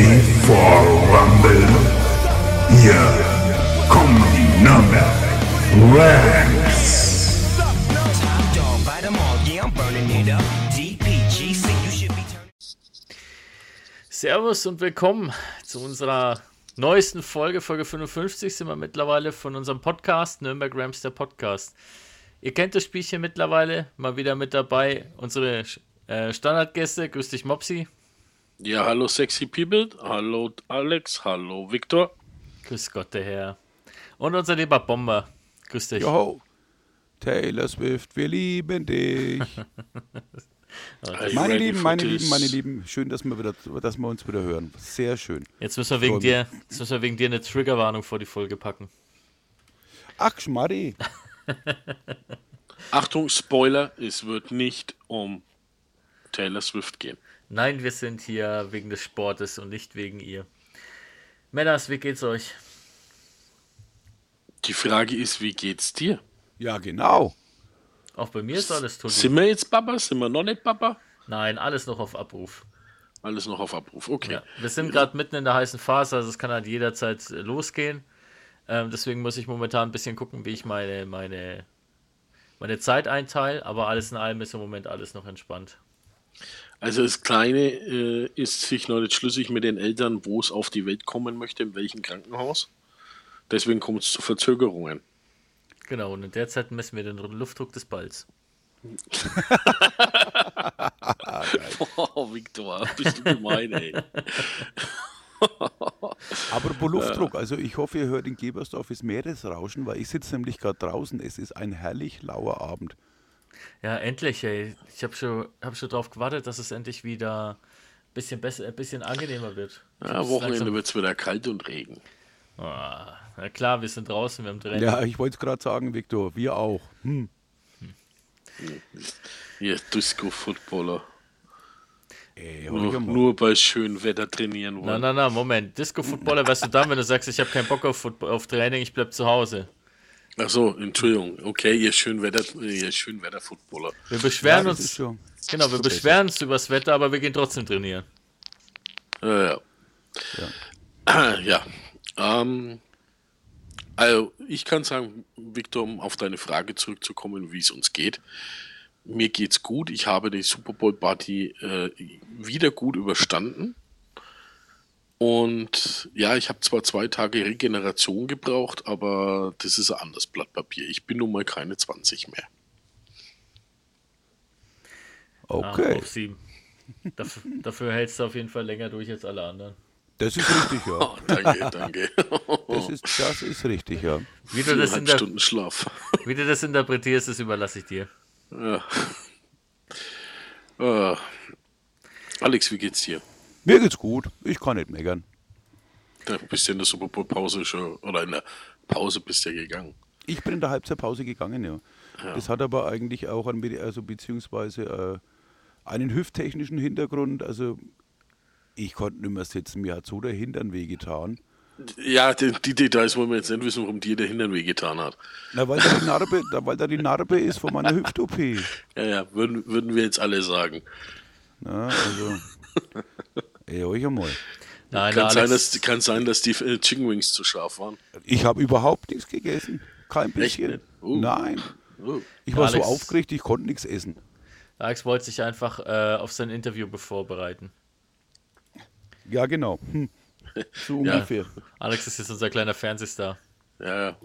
ready for Rumble? Hier kommen die be turning. Servus und willkommen zu unserer neuesten Folge, Folge 55 sind wir mittlerweile von unserem Podcast, Nürnberg Rams, der Podcast. Ihr kennt das Spielchen mittlerweile, mal wieder mit dabei, unsere äh, Standardgäste, grüß dich Mopsi, Ja, hallo sexy people, hallo Alex, hallo Victor. grüß Gott der Herr. Und unser lieber Bomber, grüß dich. Joho. Taylor Swift, wir lieben dich. Meine Lieben, meine? Lieben, meine Lieben, schön, dass wir, wieder, dass wir uns wieder hören. Sehr schön. Jetzt müssen wir wegen dir, jetzt müssen wir wegen dir eine Triggerwarnung vor die Folge packen. Ach, Schmarri. Achtung, Spoiler, es wird nicht um Taylor Swift gehen. Nein, wir sind hier wegen des Sportes und nicht wegen ihr. Männers, wie geht's euch? Die Frage ist, wie geht's dir? Ja, genau. Auch bei mir ist alles tot. Sind wir jetzt Papa? Sind wir noch nicht Papa? Nein, alles noch auf Abruf. Alles noch auf Abruf, okay. Ja, wir sind gerade mitten in der heißen Phase, also es kann halt jederzeit äh, losgehen. Ähm, deswegen muss ich momentan ein bisschen gucken, wie ich meine, meine, meine Zeit einteile, aber alles in allem ist im Moment alles noch entspannt. Also das Kleine äh, ist sich noch nicht schlüssig mit den Eltern, wo es auf die Welt kommen möchte, in welchem Krankenhaus. Deswegen kommt es zu Verzögerungen. Genau, und in der Zeit messen wir den Luftdruck des Balls. Oh, Victor, bist du gemein, ey. Apropos Luftdruck, also ich hoffe, ihr hört in Gebersdorf Meeresrauschen, weil ich sitze nämlich gerade draußen. Es ist ein herrlich lauer Abend. Ja, endlich, ey. Ich habe schon, hab schon drauf gewartet, dass es endlich wieder ein bisschen besser, ein bisschen angenehmer wird. Ja, Wochenende wird es wieder kalt und Regen. Ah, na klar, wir sind draußen, wir haben Training. Ja, ich wollte es gerade sagen, Viktor, wir auch. Hm. Ihr Disco-Footballer. Ey, Nur, nur bei schönem Wetter trainieren Na, wollen. na, na, Moment. Disco-Footballer wärst du dann, wenn du sagst, ich habe keinen Bock auf, Football, auf Training, ich bleib zu Hause. Ach so, Entschuldigung. Okay, ihr Schönwetter, ihr Schönwetter-Footballer. Wir beschweren Ja, das ist uns, schon- genau, wir beschweren uns übers Wetter, aber wir gehen trotzdem trainieren. Ja, ja. Ja. Ähm, also, ich kann sagen, Victor, um auf deine Frage zurückzukommen, wie es uns geht. Mir geht's gut. Ich habe die Super Bowl Party äh, wieder gut überstanden. Und ja, ich habe zwar zwei Tage Regeneration gebraucht, aber das ist ein anderes Blatt Papier. Ich bin nun mal keine 20 mehr. Ah, Okay, auf sieben. Dafür, dafür hältst du auf jeden Fall länger durch als alle anderen. das ist richtig, ja. Oh, danke, danke. Das ist, das ist richtig, ja. Wie du, das Stunden Schlaf. wie du das interpretierst, das überlasse ich dir. Ja. Äh, Alex, wie geht's dir? Mir geht's gut. Ich kann nicht meckern. Du bist ja in der Super Bowl Pause schon, oder in der Pause bist ja gegangen. Ich bin in der Halbzeitpause gegangen, ja. Das hat aber eigentlich auch an, also beziehungsweise äh, einen hüfttechnischen Hintergrund. Also ich konnte nicht mehr sitzen, mir hat so der Hintern wehgetan. Ja, die, die Details wollen wir jetzt nicht wissen, warum dir der Hintern wehgetan hat. Na, weil da die Narbe, da, weil da die Narbe ist von meiner Hüft-OP. Ja, ja, würden, würden wir jetzt alle sagen. Na, also. Ey, euch einmal. Nein, Kann, sein, dass, kann sein, dass die äh, Chicken Wings zu scharf waren. Ich habe überhaupt nichts gegessen. Kein bisschen. Uh. Nein. Oh. Ich war so Alex- aufgeregt, ich konnte nichts essen. Alex wollte sich einfach äh, auf sein Interview vorbereiten. Ja, genau. Hm. So Ja. ungefähr. Alex ist jetzt unser kleiner Fernsehstar. Ja, ja.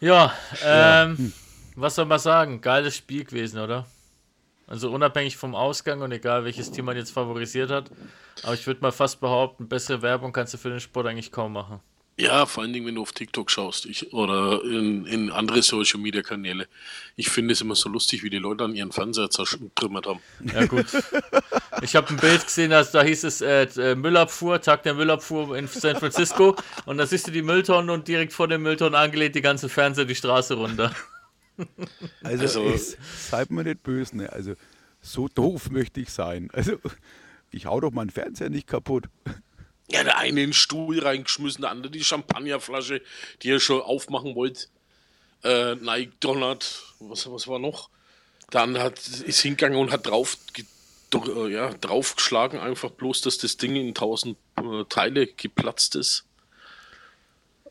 Ja, ähm, was soll man sagen? Geiles Spiel gewesen, oder? Also unabhängig vom Ausgang und egal welches Team man jetzt favorisiert hat. Aber ich würde mal fast behaupten, bessere Werbung kannst du für den Sport eigentlich kaum machen. Ja, vor allen Dingen, wenn du auf TikTok schaust ich, oder in, in andere Social Media Kanäle. Ich finde es immer so lustig, wie die Leute an ihren Fernseher zertrümmert haben. Ja gut. Ich habe ein Bild gesehen, also da hieß es äh, äh, Müllabfuhr, Tag der Müllabfuhr in San Francisco. Und da siehst du die Mülltonnen und direkt vor den Mülltonnen angelehnt die ganzen Fernseher die Straße runter. Also, Also- seid mir nicht böse, ne? Also, so doof möchte ich sein. Also, ich hau doch meinen Fernseher nicht kaputt. Ja, der eine in den Stuhl reingeschmissen, der andere die Champagnerflasche, die er schon aufmachen wollte. Äh, Nike Donut, was, was war noch? Der andere hat, ist hingegangen und hat drauf dr- äh, ja, draufgeschlagen, einfach bloß, dass das Ding in tausend äh, Teile geplatzt ist.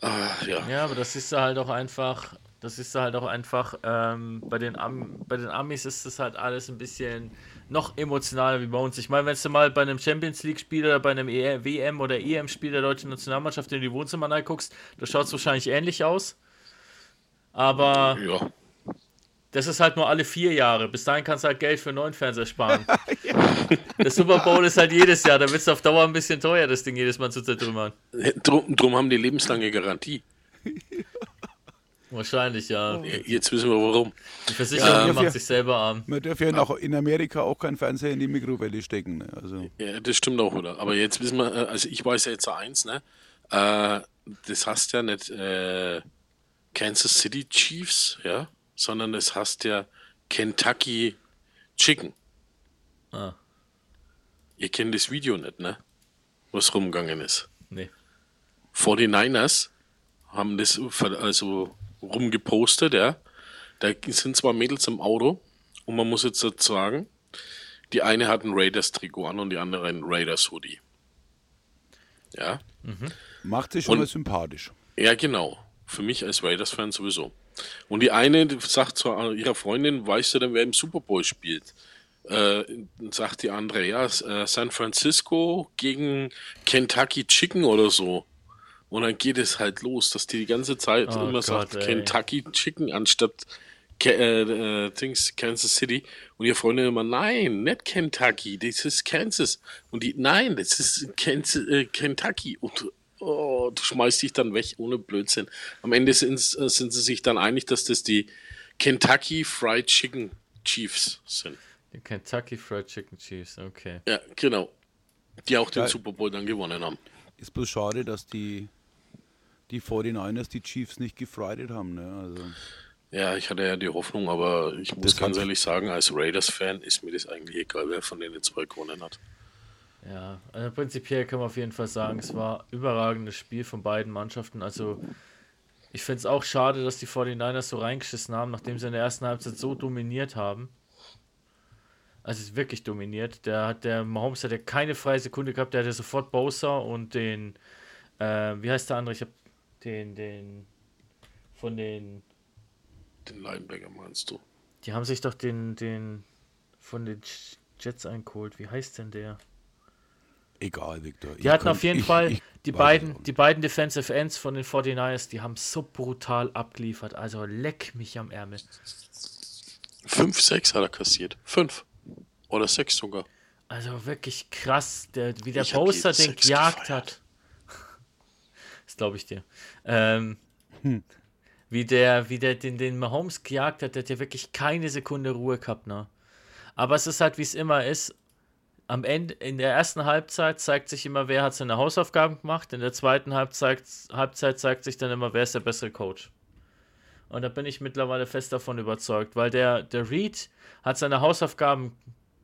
Ah, ja. Ja, aber das ist halt auch einfach, das ist halt auch einfach, ähm, bei, den Am bei den Amis ist das halt alles ein bisschen noch emotionaler wie bei uns. Ich meine, wenn du mal bei einem Champions League-Spiel oder bei einem E- WM- oder EM-Spiel der deutschen Nationalmannschaft in die Wohnzimmer reinguckst, da schaut es wahrscheinlich ähnlich aus. Aber ja. das ist halt nur alle vier Jahre. Bis dahin kannst du halt Geld für einen neuen Fernseher sparen. Der Super Bowl ist halt jedes Jahr. Da wird es auf Dauer ein bisschen teuer, das Ding jedes Mal zu zertrümmern. Drum, drum haben die lebenslange Garantie. Wahrscheinlich, ja. Jetzt wissen wir warum. Die Versicherung Ja, macht ja. sich selber arm. Man darf ja noch in Amerika auch keinen Fernseher in die Mikrowelle stecken. Ne? Also, Ja, das stimmt auch, oder? Aber jetzt wissen wir, äh, also ich weiß ja jetzt eins, ne? Äh, das heißt ja nicht äh, Kansas City Chiefs, ja, sondern das heißt ja Kentucky Chicken. Ah. Ihr kennt das Video nicht, ne? Was rumgegangen ist. Nee. 49ers haben das ver- also rumgepostet, ja. Da sind zwei Mädels im Auto und man muss jetzt dazu sagen, die eine hat ein Raiders-Trikot an und die andere ein Raiders-Hoodie. Ja, macht sich schon Und- mal sympathisch. ja, genau. Für mich als Raiders-Fan sowieso. Und die eine die sagt zu ihrer Freundin, weißt du denn, wer im Super Bowl spielt? Äh, sagt die andere, ja, äh, San Francisco gegen Kentucky Chicken oder so. Und dann geht es halt los, dass die die ganze Zeit Oh immer Gott, sagt ey. Kentucky Chicken anstatt Ke äh, äh, Dings, Kansas City. Und ihre Freundin immer, nein, nicht Kentucky, das ist Kansas. Und die, nein, das ist Kansas, äh, Kentucky. Und oh, du schmeißt dich dann weg ohne Blödsinn. Am Ende sind, äh, sind sie sich dann einig, dass das die Kentucky Fried Chicken Chiefs sind. Die Kentucky Fried Chicken Chiefs, okay. Ja, genau. Die auch den. Super Bowl dann gewonnen haben. Ist bloß schade, dass die, die 49ers die Chiefs nicht gefridet haben. Ne? Also, Ja, ich hatte ja die Hoffnung, aber ich muss Das ganz ehrlich sagen, als Raiders-Fan ist mir das eigentlich egal, wer von denen zwei gewonnen hat. Ja, also prinzipiell kann man auf jeden Fall sagen, es war ein überragendes Spiel von beiden Mannschaften. Also ich finde es auch schade, dass die 49ers so reingeschissen haben, nachdem sie in der ersten Halbzeit so dominiert haben. Also es ist wirklich dominiert. Der hat der Mahomes hat ja keine freie Sekunde gehabt, der hatte sofort Bowser und den äh, wie heißt der andere? Ich habe den den von den Den Linebacker meinst du? die haben sich doch den den von den Jets eingeholt. Wie heißt denn der? egal, Victor. Die hatten auf jeden Fall die weiß beiden, die beiden Defensive Ends von den 49ers, die haben so brutal abgeliefert. Also leck mich am Ärmel. Fünf, sechs hat er kassiert. Fünf. Oder sechs sogar. Also wirklich krass, der, wie der Ich Poster die den gejagt hat. Glaube ich dir. Ähm, Hm. Wie der, wie der den, den Mahomes gejagt hat, der hat ja wirklich keine Sekunde Ruhe gehabt, ne? Aber es ist halt, wie es immer ist. Am Ende, in der ersten Halbzeit zeigt sich immer, wer hat seine Hausaufgaben gemacht. In der zweiten Halbzeit, Halbzeit zeigt sich dann immer, wer ist der bessere Coach. Und da bin ich mittlerweile fest davon überzeugt, weil der, der Reed hat seine Hausaufgaben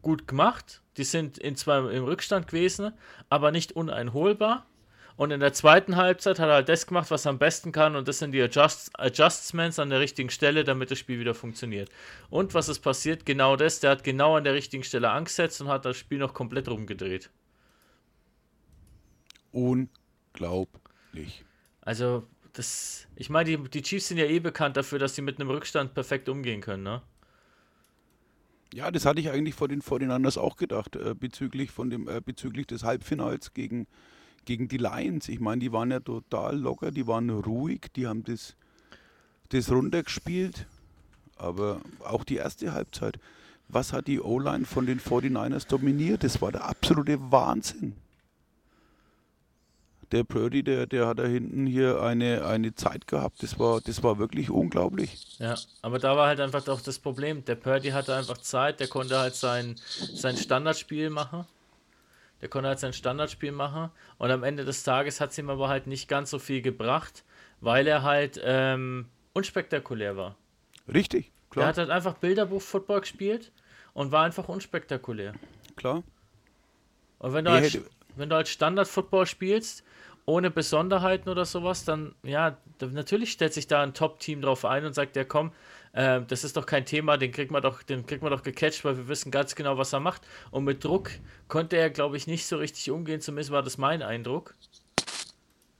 gut gemacht. Die sind in zwar im Rückstand gewesen, aber nicht uneinholbar. Und in der zweiten Halbzeit hat er halt das gemacht, was er am besten kann, und das sind die Adjust Adjustments an der richtigen Stelle, damit das Spiel wieder funktioniert. Und was ist passiert? Genau das, der hat genau an der richtigen Stelle angesetzt und hat das Spiel noch komplett rumgedreht. Unglaublich. Also, das, ich meine, die, die Chiefs sind ja eh bekannt dafür, dass sie mit einem Rückstand perfekt umgehen können, ne? Ja, das hatte ich eigentlich vor den 49ers auch gedacht, äh, bezüglich, von dem, äh, bezüglich des Halbfinals gegen, gegen die Lions. Ich meine, die waren ja total locker, die waren ruhig, die haben das, das runtergespielt. Aber auch die erste Halbzeit, was hat die O-Line von den 49ers dominiert? Das war der absolute Wahnsinn. Der Purdy, der, der hat da hinten hier eine, eine Zeit gehabt. Das war, das war wirklich unglaublich. Ja, aber da war halt einfach auch das Problem. Der Purdy hatte einfach Zeit, der konnte halt sein, sein Standardspiel machen. Der konnte halt sein Standardspiel machen. Und am Ende des Tages hat es ihm aber halt nicht ganz so viel gebracht, weil er halt ähm, unspektakulär war. Richtig, Er klar, hat halt einfach Bilderbuch-Football gespielt und war einfach unspektakulär. klar. Und wenn du, Er halt, wenn du halt Standard-Football spielst, ohne Besonderheiten oder sowas, dann, ja, natürlich stellt sich da ein Top-Team drauf ein und sagt, ja komm, Ähm, das ist doch kein Thema, den kriegt man doch, den kriegt man doch gecatcht, weil wir wissen ganz genau, was er macht. Und mit Druck konnte er, glaube ich, nicht so richtig umgehen, zumindest war das mein Eindruck.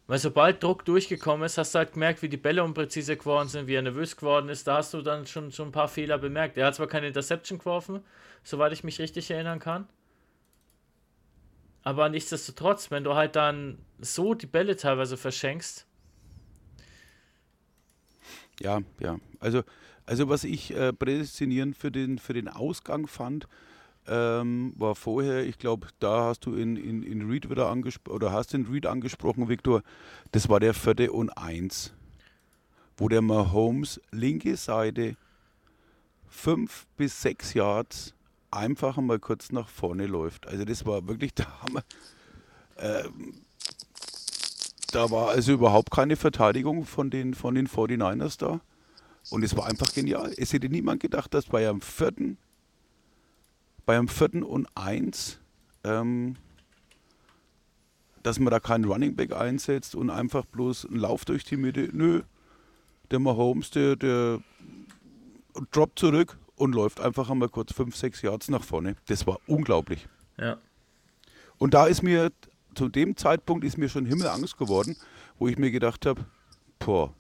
Weil sobald Druck durchgekommen ist, hast du halt gemerkt, wie die Bälle unpräzise geworden sind, wie er nervös geworden ist. Da hast du dann schon, schon ein paar Fehler bemerkt. Er hat zwar keine Interception geworfen, soweit ich mich richtig erinnern kann. Aber nichtsdestotrotz, wenn du halt dann so die Bälle teilweise verschenkst. Ja, ja. Also, also was ich äh, prädestinierend für den, für den Ausgang fand, ähm, war vorher, ich glaube, da hast du in, in, in Reed wieder angesprochen, oder hast den Reed angesprochen, Viktor, das war der vierte und eins, wo der Mahomes linke Seite fünf bis sechs Yards einfach mal kurz nach vorne läuft. Also das war wirklich der Hammer. Ähm, da war also überhaupt keine Verteidigung von den, von den 49ers da. Und es war einfach genial. Es hätte niemand gedacht, dass bei einem vierten bei einem vierten und eins, ähm, dass man da keinen Running Back einsetzt und einfach bloß einen Lauf durch die Mitte. Nö, der Mahomes, der, der droppt zurück und läuft einfach einmal kurz 5, 6 Yards nach vorne. Das war unglaublich. Ja. Und da ist mir, zu dem Zeitpunkt ist mir schon Himmelangst geworden, wo ich mir gedacht habe, boah,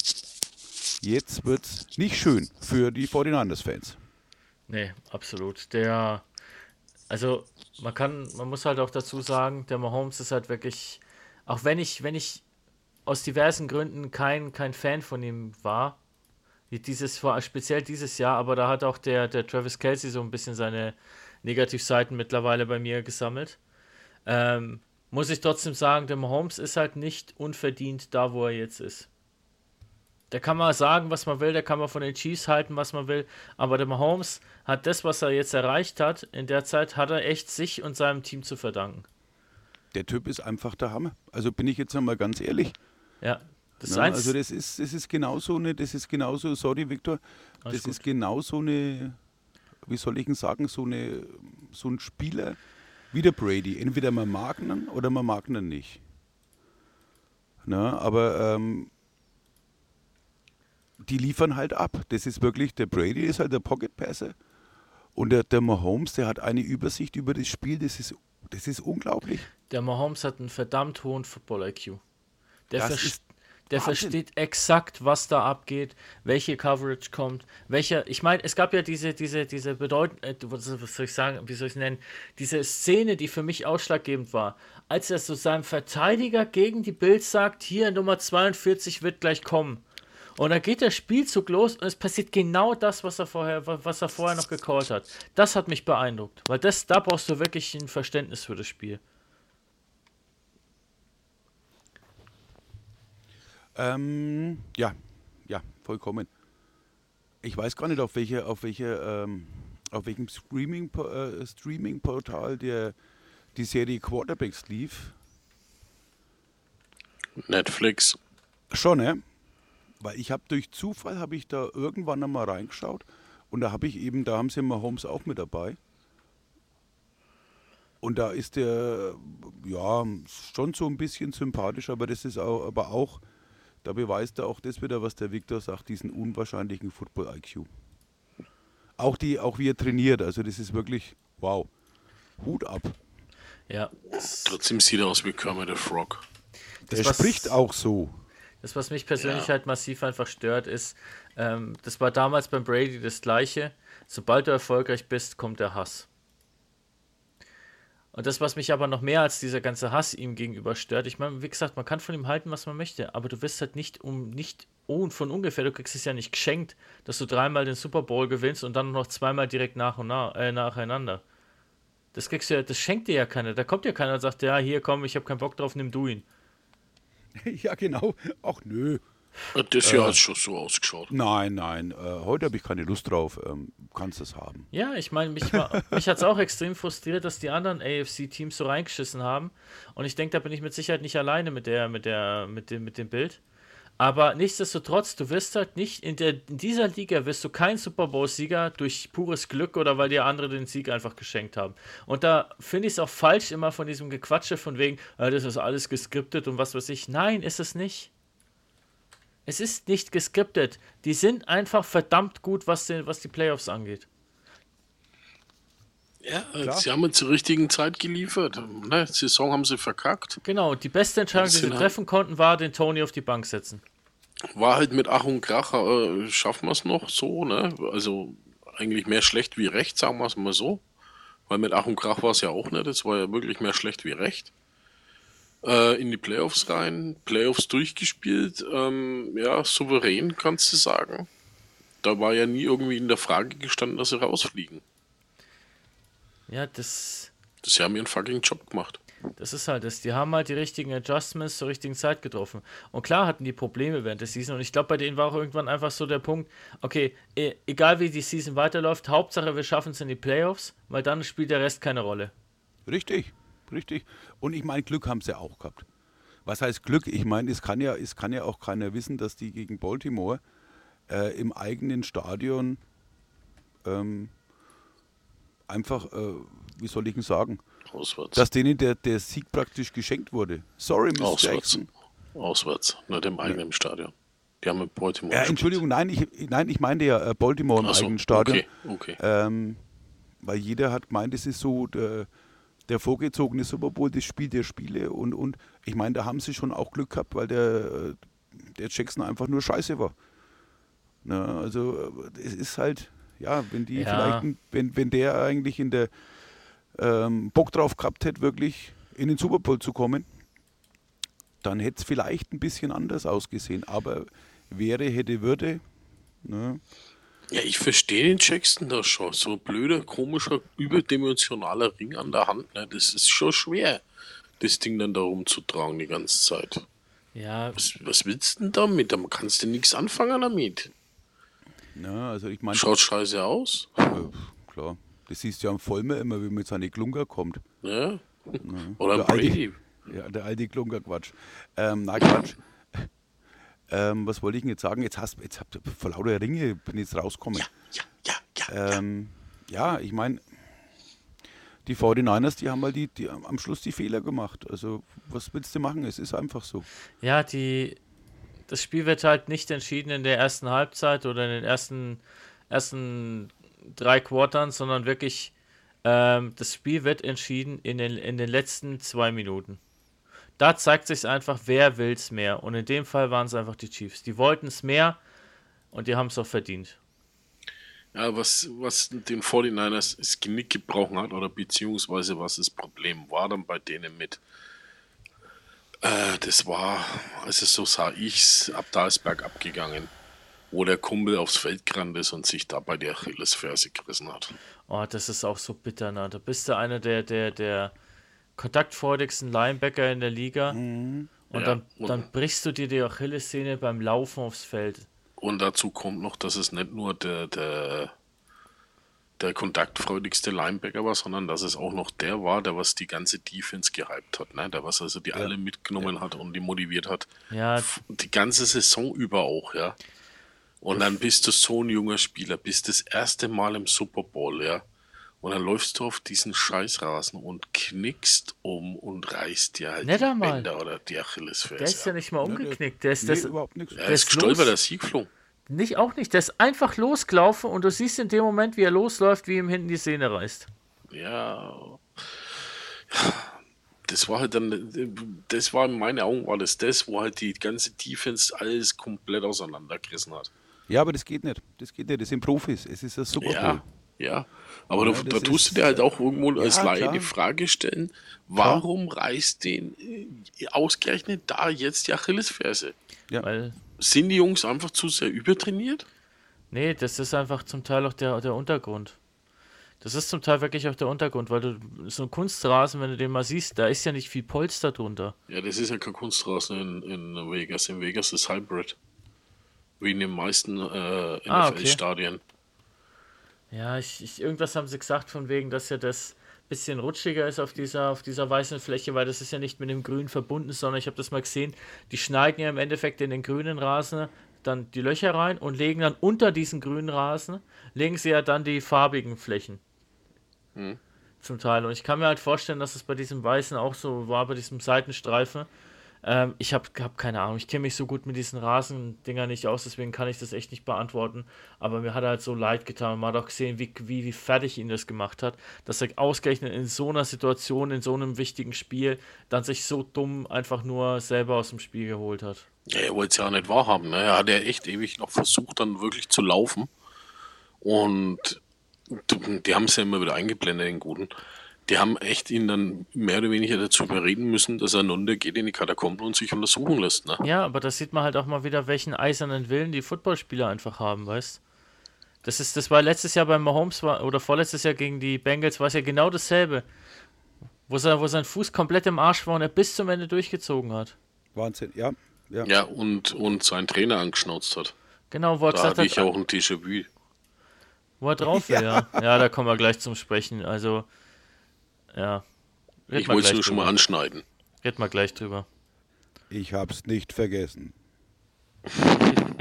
jetzt wird's nicht schön für die 49ers-Fans. Nee, absolut. Der also man kann, man muss halt auch dazu sagen, der Mahomes ist halt wirklich, auch wenn ich, wenn ich aus diversen Gründen kein, kein Fan von ihm war, dieses, speziell dieses Jahr, aber da hat auch der, der Travis Kelsey so ein bisschen seine Negativseiten mittlerweile bei mir gesammelt. Ähm, muss ich trotzdem sagen, der Mahomes ist halt nicht unverdient da, wo er jetzt ist. Da kann man sagen, was man will, da kann man von den Chiefs halten, was man will, aber der Mahomes hat das, was er jetzt erreicht hat, in der Zeit hat er echt sich und seinem Team zu verdanken. Der Typ ist einfach der Hammer. Also bin ich jetzt nochmal ganz ehrlich. Ja. Das ja, also das ist, das ist genauso eine, das ist genauso, sorry Victor, das gut. ist genauso eine, wie soll ich denn sagen, so eine, so ein Spieler wie der Brady. Entweder man mag ihn oder man mag ihn nicht. Na, aber ähm, die liefern halt ab. Das ist wirklich, der Brady ist halt der Pocket Passer und der, der Mahomes, der hat eine Übersicht über das Spiel, das ist, das ist unglaublich. Der Mahomes hat einen verdammt hohen Football-IQ. Der, ver der versteht exakt, was da abgeht, welche Coverage kommt, welcher. Ich meine, es gab ja diese, diese, diese bedeutend, äh, was soll ich sagen, wie soll ich es nennen, diese Szene, die für mich ausschlaggebend war, als er zu so seinem Verteidiger gegen die Bild sagt, hier Nummer 42 wird gleich kommen. Und dann geht der Spielzug los und es passiert genau das, was er vorher, was er vorher noch gecallt hat. Das hat mich beeindruckt, weil das, da brauchst du wirklich ein Verständnis für das Spiel. Ähm, ja, ja, vollkommen. Ich weiß gar nicht, auf welche, auf welche, ähm, auf welchem Streaming, äh, Streaming-Portal der die Serie Quarterbacks lief. Netflix. Schon, ne? Weil ich habe durch Zufall habe ich da irgendwann einmal reingeschaut und da habe ich eben, da haben sie Mahomes auch mit dabei. Und da ist der, ja, schon so ein bisschen sympathisch, aber das ist auch, aber auch, da beweist er auch das wieder, was der Victor sagt, diesen unwahrscheinlichen Football-IQ. Auch die, auch wie er trainiert, also das ist wirklich, wow. Hut ab. Ja. Trotzdem sieht er aus wie Kermit the Frog. Der spricht auch so. Das, was mich persönlich ja. halt massiv einfach stört, ist, ähm, das war damals beim Brady das Gleiche. Sobald du erfolgreich bist, kommt der Hass. Und das, was mich aber noch mehr als dieser ganze Hass ihm gegenüber stört, ich meine, wie gesagt, man kann von ihm halten, was man möchte, aber du wirst halt nicht um nicht oh, von ungefähr, du kriegst es ja nicht geschenkt, dass du dreimal den Super Bowl gewinnst und dann noch zweimal direkt nach und nach, äh, nacheinander. Das kriegst du ja, das schenkt dir ja keiner. Da kommt ja keiner und sagt, ja, hier komm, ich habe keinen Bock drauf, nimm du ihn. ja, genau. Ach nö. Das Jahr äh, hat schon so ausgeschaut. Nein, nein. Äh, heute habe ich keine Lust drauf. Ähm, kannst es haben. Ja, ich meine, mich, mich hat es auch extrem frustriert, dass die anderen AFC-Teams so reingeschissen haben. Und ich denke, da bin ich mit Sicherheit nicht alleine mit der, mit der, mit dem, mit dem Bild. Aber nichtsdestotrotz, du wirst halt nicht, in, der, in dieser Liga wirst du kein Super Bowl-Sieger durch pures Glück oder weil dir andere den Sieg einfach geschenkt haben. Und da finde ich es auch falsch immer von diesem Gequatsche von wegen, äh, das ist alles geskriptet und was weiß ich. Nein, ist es nicht. Es ist nicht geskriptet. Die sind einfach verdammt gut, was die, was die Playoffs angeht. Ja, sie haben zur richtigen Zeit geliefert. Ne? Saison haben sie verkackt. Genau, die beste Entscheidung, die sie treffen konnten, war, den Tony auf die Bank setzen. War halt mit Ach und Krach, äh, schaffen wir es noch so, ne? Also eigentlich mehr schlecht wie recht, sagen wir es mal so. Weil mit Ach und Krach war es ja auch nicht, es war ja wirklich mehr schlecht wie recht. Äh, in die Playoffs rein, Playoffs durchgespielt, ähm, ja, souverän kannst du sagen. Da war ja nie irgendwie in der Frage gestanden, dass sie rausfliegen. Ja, das, Sie haben ihren fucking Job gemacht. das ist halt das. Die haben halt die richtigen Adjustments zur richtigen Zeit getroffen. Und klar hatten die Probleme während der Season. Und ich glaube, bei denen war auch irgendwann einfach so der Punkt, okay, e egal wie die Season weiterläuft, Hauptsache wir schaffen es in die Playoffs, weil dann spielt der Rest keine Rolle. Richtig, richtig. Und ich meine, Glück haben sie auch gehabt. Was heißt Glück? Ich meine, es kann ja, es kann ja auch keiner wissen, dass die gegen Baltimore äh, im eigenen Stadion ähm, einfach, äh, wie soll ich denn sagen, Auswärts. dass denen der, der Sieg praktisch geschenkt wurde. Sorry, Miss Auswärts. Jackson. Auswärts, nicht im eigenen Stadion. Die haben mit Baltimore Ja, gespielt. Entschuldigung, nein, ich, nein, ich meinte ja äh, Baltimore im so, eigenen Stadion. okay, okay. Ähm, weil jeder hat gemeint, es ist so der, der vorgezogene Super Bowl, das Spiel der Spiele. Und, und ich meine, da haben sie schon auch Glück gehabt, weil der, äh, der Jackson einfach nur scheiße war. Na, also äh, es ist halt, ja, wenn die Ja. vielleicht, wenn, wenn der eigentlich in der ähm, Bock drauf gehabt hätte, wirklich in den Super Bowl zu kommen, dann hätte es vielleicht ein bisschen anders ausgesehen. Aber wäre, hätte, würde. Ne? Ja, ich verstehe den Jackson da schon. So ein blöder, komischer, überdimensionaler Ring an der Hand. Ne? Das ist schon schwer, das Ding dann da rumzutragen die ganze Zeit. Ja, Was, was willst du denn damit? Da kannst du nichts anfangen damit. Ja, also ich meine, Schaut scheiße aus. äh, klar, das siehst du ja am Vollmer immer, wie mit seine Klunker kommt. Ja. Oder Der alte- Brady. Ja, der alte Klunker-Quatsch. Ähm, na, Quatsch. ähm, was wollte ich denn jetzt sagen? Jetzt hast jetzt habt ihr vor lauter Ringe bin ich jetzt rausgekommen. Ja, ja, ja, ja. Ähm, ja, ich meine, die 49ers, die haben halt die, die am Schluss die Fehler gemacht. Also, was willst du machen? Es ist einfach so. Ja, die, das Spiel wird halt nicht entschieden in der ersten Halbzeit oder in den ersten, ersten drei Quartern, sondern wirklich, ähm, das Spiel wird entschieden in den, in den letzten zwei Minuten. Da zeigt sich einfach, wer will es mehr. Und in dem Fall waren es einfach die Chiefs. Die wollten es mehr und die haben es auch verdient. Ja, was, was den 49ers das Genick gebrochen hat, oder beziehungsweise was das Problem war dann bei denen mit, äh, das war, also so sah ich's, ab da ist bergab gegangen, wo der Kumpel aufs Feld gerannt ist und sich dabei die Achillesferse gerissen hat. Oh, das ist auch so bitter, ne? Da bist du einer der, der, der kontaktfreudigsten Linebacker in der Liga. Und Ja, dann, und- dann brichst du dir die Achillessehne beim Laufen aufs Feld. Und dazu kommt noch, dass es nicht nur der, der, der kontaktfreudigste Linebacker war, sondern dass es auch noch der war, der was die ganze Defense gehypt hat, ne? der was also die alle mitgenommen hat und die motiviert hat. Ja, Die ganze Saison über auch, ja. Und dann bist du so ein junger Spieler, bist das erste Mal im Super Bowl, ja. Und dann läufst du auf diesen Scheißrasen und knickst um und reißt dir halt Nicht die einmal. Bänder oder die Achillesferse. der ist ja nicht mal umgeknickt. Der ist Nee, das überhaupt nichts. Er der ist ist gestolpert, der Sieg geflogen. Nicht auch nicht. Der ist einfach losgelaufen und du siehst in dem Moment, wie er losläuft, wie ihm hinten die Sehne reißt. Ja. Das war halt dann, das war in meinen Augen war das das, wo halt die ganze Defense alles komplett auseinandergerissen hat. Ja, aber das geht nicht. Das geht nicht. Das sind Profis. Es ist ein Super Bowl. Ja, ja. Aber Ja, da, da tust ist- du dir halt auch irgendwo als Ja, Laie klar. die Frage stellen, warum reißt den äh, ausgerechnet da jetzt die Achillesferse? Ja. Weil, Sind die Jungs einfach zu sehr übertrainiert? nee, das ist einfach zum Teil auch der, der Untergrund. Das ist zum Teil wirklich auch der Untergrund, weil du so ein Kunstrasen, wenn du den mal siehst, da ist ja nicht viel Polster drunter. Ja, das ist ja kein Kunstrasen in, in Vegas. In Vegas ist Hybrid. Wie in den meisten äh, Ah, okay. Ja, ich, ich, irgendwas haben sie gesagt von wegen, dass ja das bisschen rutschiger ist auf dieser, auf dieser weißen Fläche, weil das ist ja nicht mit dem Grün verbunden, sondern ich habe das mal gesehen, die schneiden ja im Endeffekt in den grünen Rasen dann die Löcher rein und legen dann unter diesen grünen Rasen, legen sie ja dann die farbigen Flächen. Zum Teil. Und ich kann mir halt vorstellen, dass es bei diesem weißen auch so war, bei diesem Seitenstreifen, Ähm, ich habe hab keine Ahnung. Ich kenne mich so gut mit diesen Rasendingern nicht aus, deswegen kann ich das echt nicht beantworten. Aber mir hat er halt so leid getan. Man hat auch gesehen, wie, wie, wie fertig ihn das gemacht hat, dass er ausgerechnet in so einer Situation, in so einem wichtigen Spiel, dann sich so dumm einfach nur selber aus dem Spiel geholt hat. Ja, er wollte es ja auch nicht wahrhaben. Ne? Er hat ja echt ewig noch versucht, dann wirklich zu laufen. Und die haben es ja immer wieder eingeblendet, den Guten. Die haben echt ihn dann mehr oder weniger dazu überreden müssen, dass er runter geht in die Katakomben und sich untersuchen lässt. Ne? Ja, aber da sieht man halt auch mal wieder, welchen eisernen Willen die Footballspieler einfach haben, weißt das ist, das war letztes Jahr bei Mahomes war, oder vorletztes Jahr gegen die Bengals war es ja genau dasselbe. Wo, sein, wo sein Fuß komplett im Arsch war und er bis zum Ende durchgezogen hat. Wahnsinn, ja. Ja, Ja, und, und seinen Trainer angeschnauzt hat. Genau, wo er Da gesagt hatte ich hat, auch ein Déjà-vu. wo er drauf will, ja. ja. da kommen wir gleich zum Sprechen. Also, ja. Red Ich wollte es nur schon mal anschneiden. Red mal gleich drüber. Ich hab's nicht vergessen.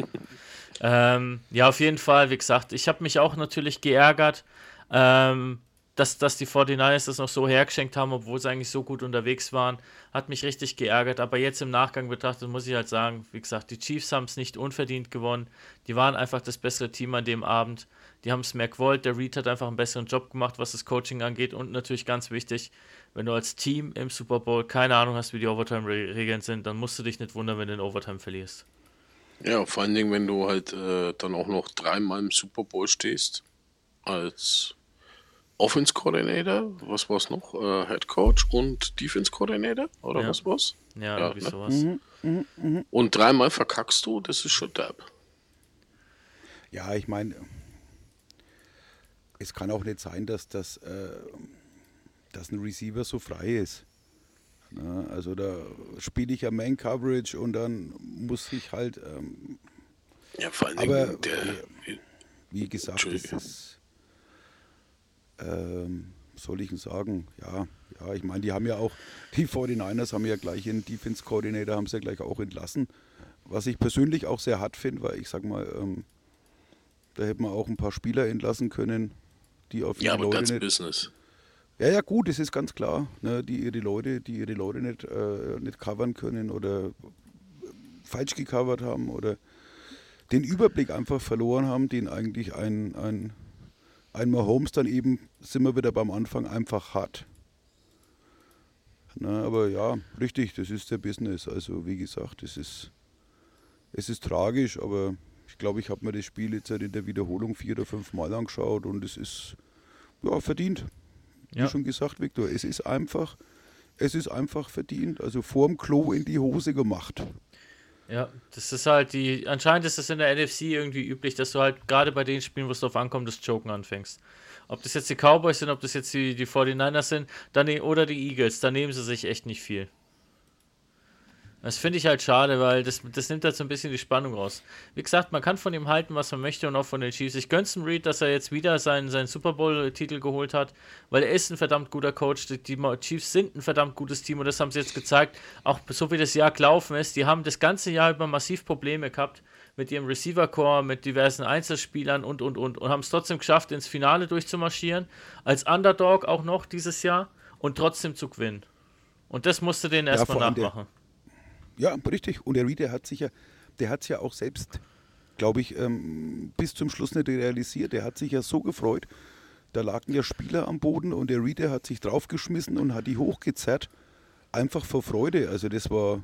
Ähm, ja, auf jeden Fall, wie gesagt, ich habe mich auch natürlich geärgert, ähm, dass, dass die 49ers das noch so hergeschenkt haben, obwohl sie eigentlich so gut unterwegs waren. Hat mich richtig geärgert, aber jetzt im Nachgang betrachtet muss ich halt sagen, wie gesagt, die Chiefs haben es nicht unverdient gewonnen. Die waren einfach das bessere Team an dem Abend. Die haben es mehr gewollt. Der Reed hat einfach einen besseren Job gemacht, was das Coaching angeht. Und natürlich ganz wichtig, wenn du als Team im Super Bowl keine Ahnung hast, wie die Overtime-Regeln sind, dann musst du dich nicht wundern, wenn du in Overtime verlierst. Ja, vor allen Dingen, wenn du halt äh, dann auch noch dreimal im Super Bowl stehst, als Offense Coordinator, was war's noch? Äh, Head Coach und Defense Coordinator, oder Ja. was war's? Ja, Ja, irgendwie ne? sowas. Und dreimal verkackst du, das ist schon derb. Ja, ich meine, es kann auch nicht sein, dass, das, äh, dass ein Receiver so frei ist. Na, also da spiele ich ja Man Coverage und dann muss ich halt, ähm, Ja, vor allen Aber, der, wie gesagt, das Entschuldige. ist, ähm, soll ich denn sagen, ja, ja, ich meine, die haben ja auch, die 49ers haben ja gleich ihren Defense Coordinator, haben sie ja gleich auch entlassen, was ich persönlich auch sehr hart finde, weil ich sag mal, ähm, da hätte man auch ein paar Spieler entlassen können, die auf ja, ihre aber Leute that's nicht Business. ja, ja, gut, das ist ganz klar, ne, die ihre Leute, die ihre Leute nicht, äh, nicht covern können oder falsch gecovert haben oder den Überblick einfach verloren haben, den eigentlich ein, ein, ein Mahomes dann eben, sind wir wieder beim Anfang, einfach hat. Na, aber ja, richtig, das ist der Business. Also wie gesagt, es ist, es ist tragisch, aber ich glaube, ich habe mir das Spiel jetzt halt in der Wiederholung vier oder fünf Mal angeschaut und es ist ja verdient. Wie Ja. schon gesagt, Viktor, es ist einfach, es ist einfach verdient. Also vorm Klo in die Hose gemacht. Ja, das ist halt die. Anscheinend ist es in der NFC irgendwie üblich, dass du halt gerade bei den Spielen, wo es drauf ankommt, das Joken anfängst. Ob das jetzt die Cowboys sind, ob das jetzt die, die 49ers sind, dann oder die Eagles, da nehmen sie sich echt nicht viel. Das finde ich halt schade, weil das, das nimmt halt so ein bisschen die Spannung raus. Wie gesagt, man kann von ihm halten, was man möchte und auch von den Chiefs. Ich gönn's dem Reed, dass er jetzt wieder seinen, seinen Super Bowl-Titel geholt hat, weil er ist ein verdammt guter Coach. Die, die Chiefs sind ein verdammt gutes Team und das haben sie jetzt gezeigt. Auch so wie das Jahr gelaufen ist, die haben das ganze Jahr über massiv Probleme gehabt mit ihrem Receiver-Core, mit diversen Einzelspielern und, und, und und haben es trotzdem geschafft, ins Finale durchzumarschieren. Als Underdog auch noch dieses Jahr und trotzdem zu gewinnen. Und das musste denen erstmal der- nachmachen. Ja, richtig. Und der Reed, der hat sich ja, der hat es ja auch selbst, glaube ich, ähm, bis zum Schluss nicht realisiert. Der hat sich ja so gefreut. Da lagen ja Spieler am Boden und der Reed, der hat sich draufgeschmissen und hat die hochgezerrt. Einfach vor Freude. Also das war,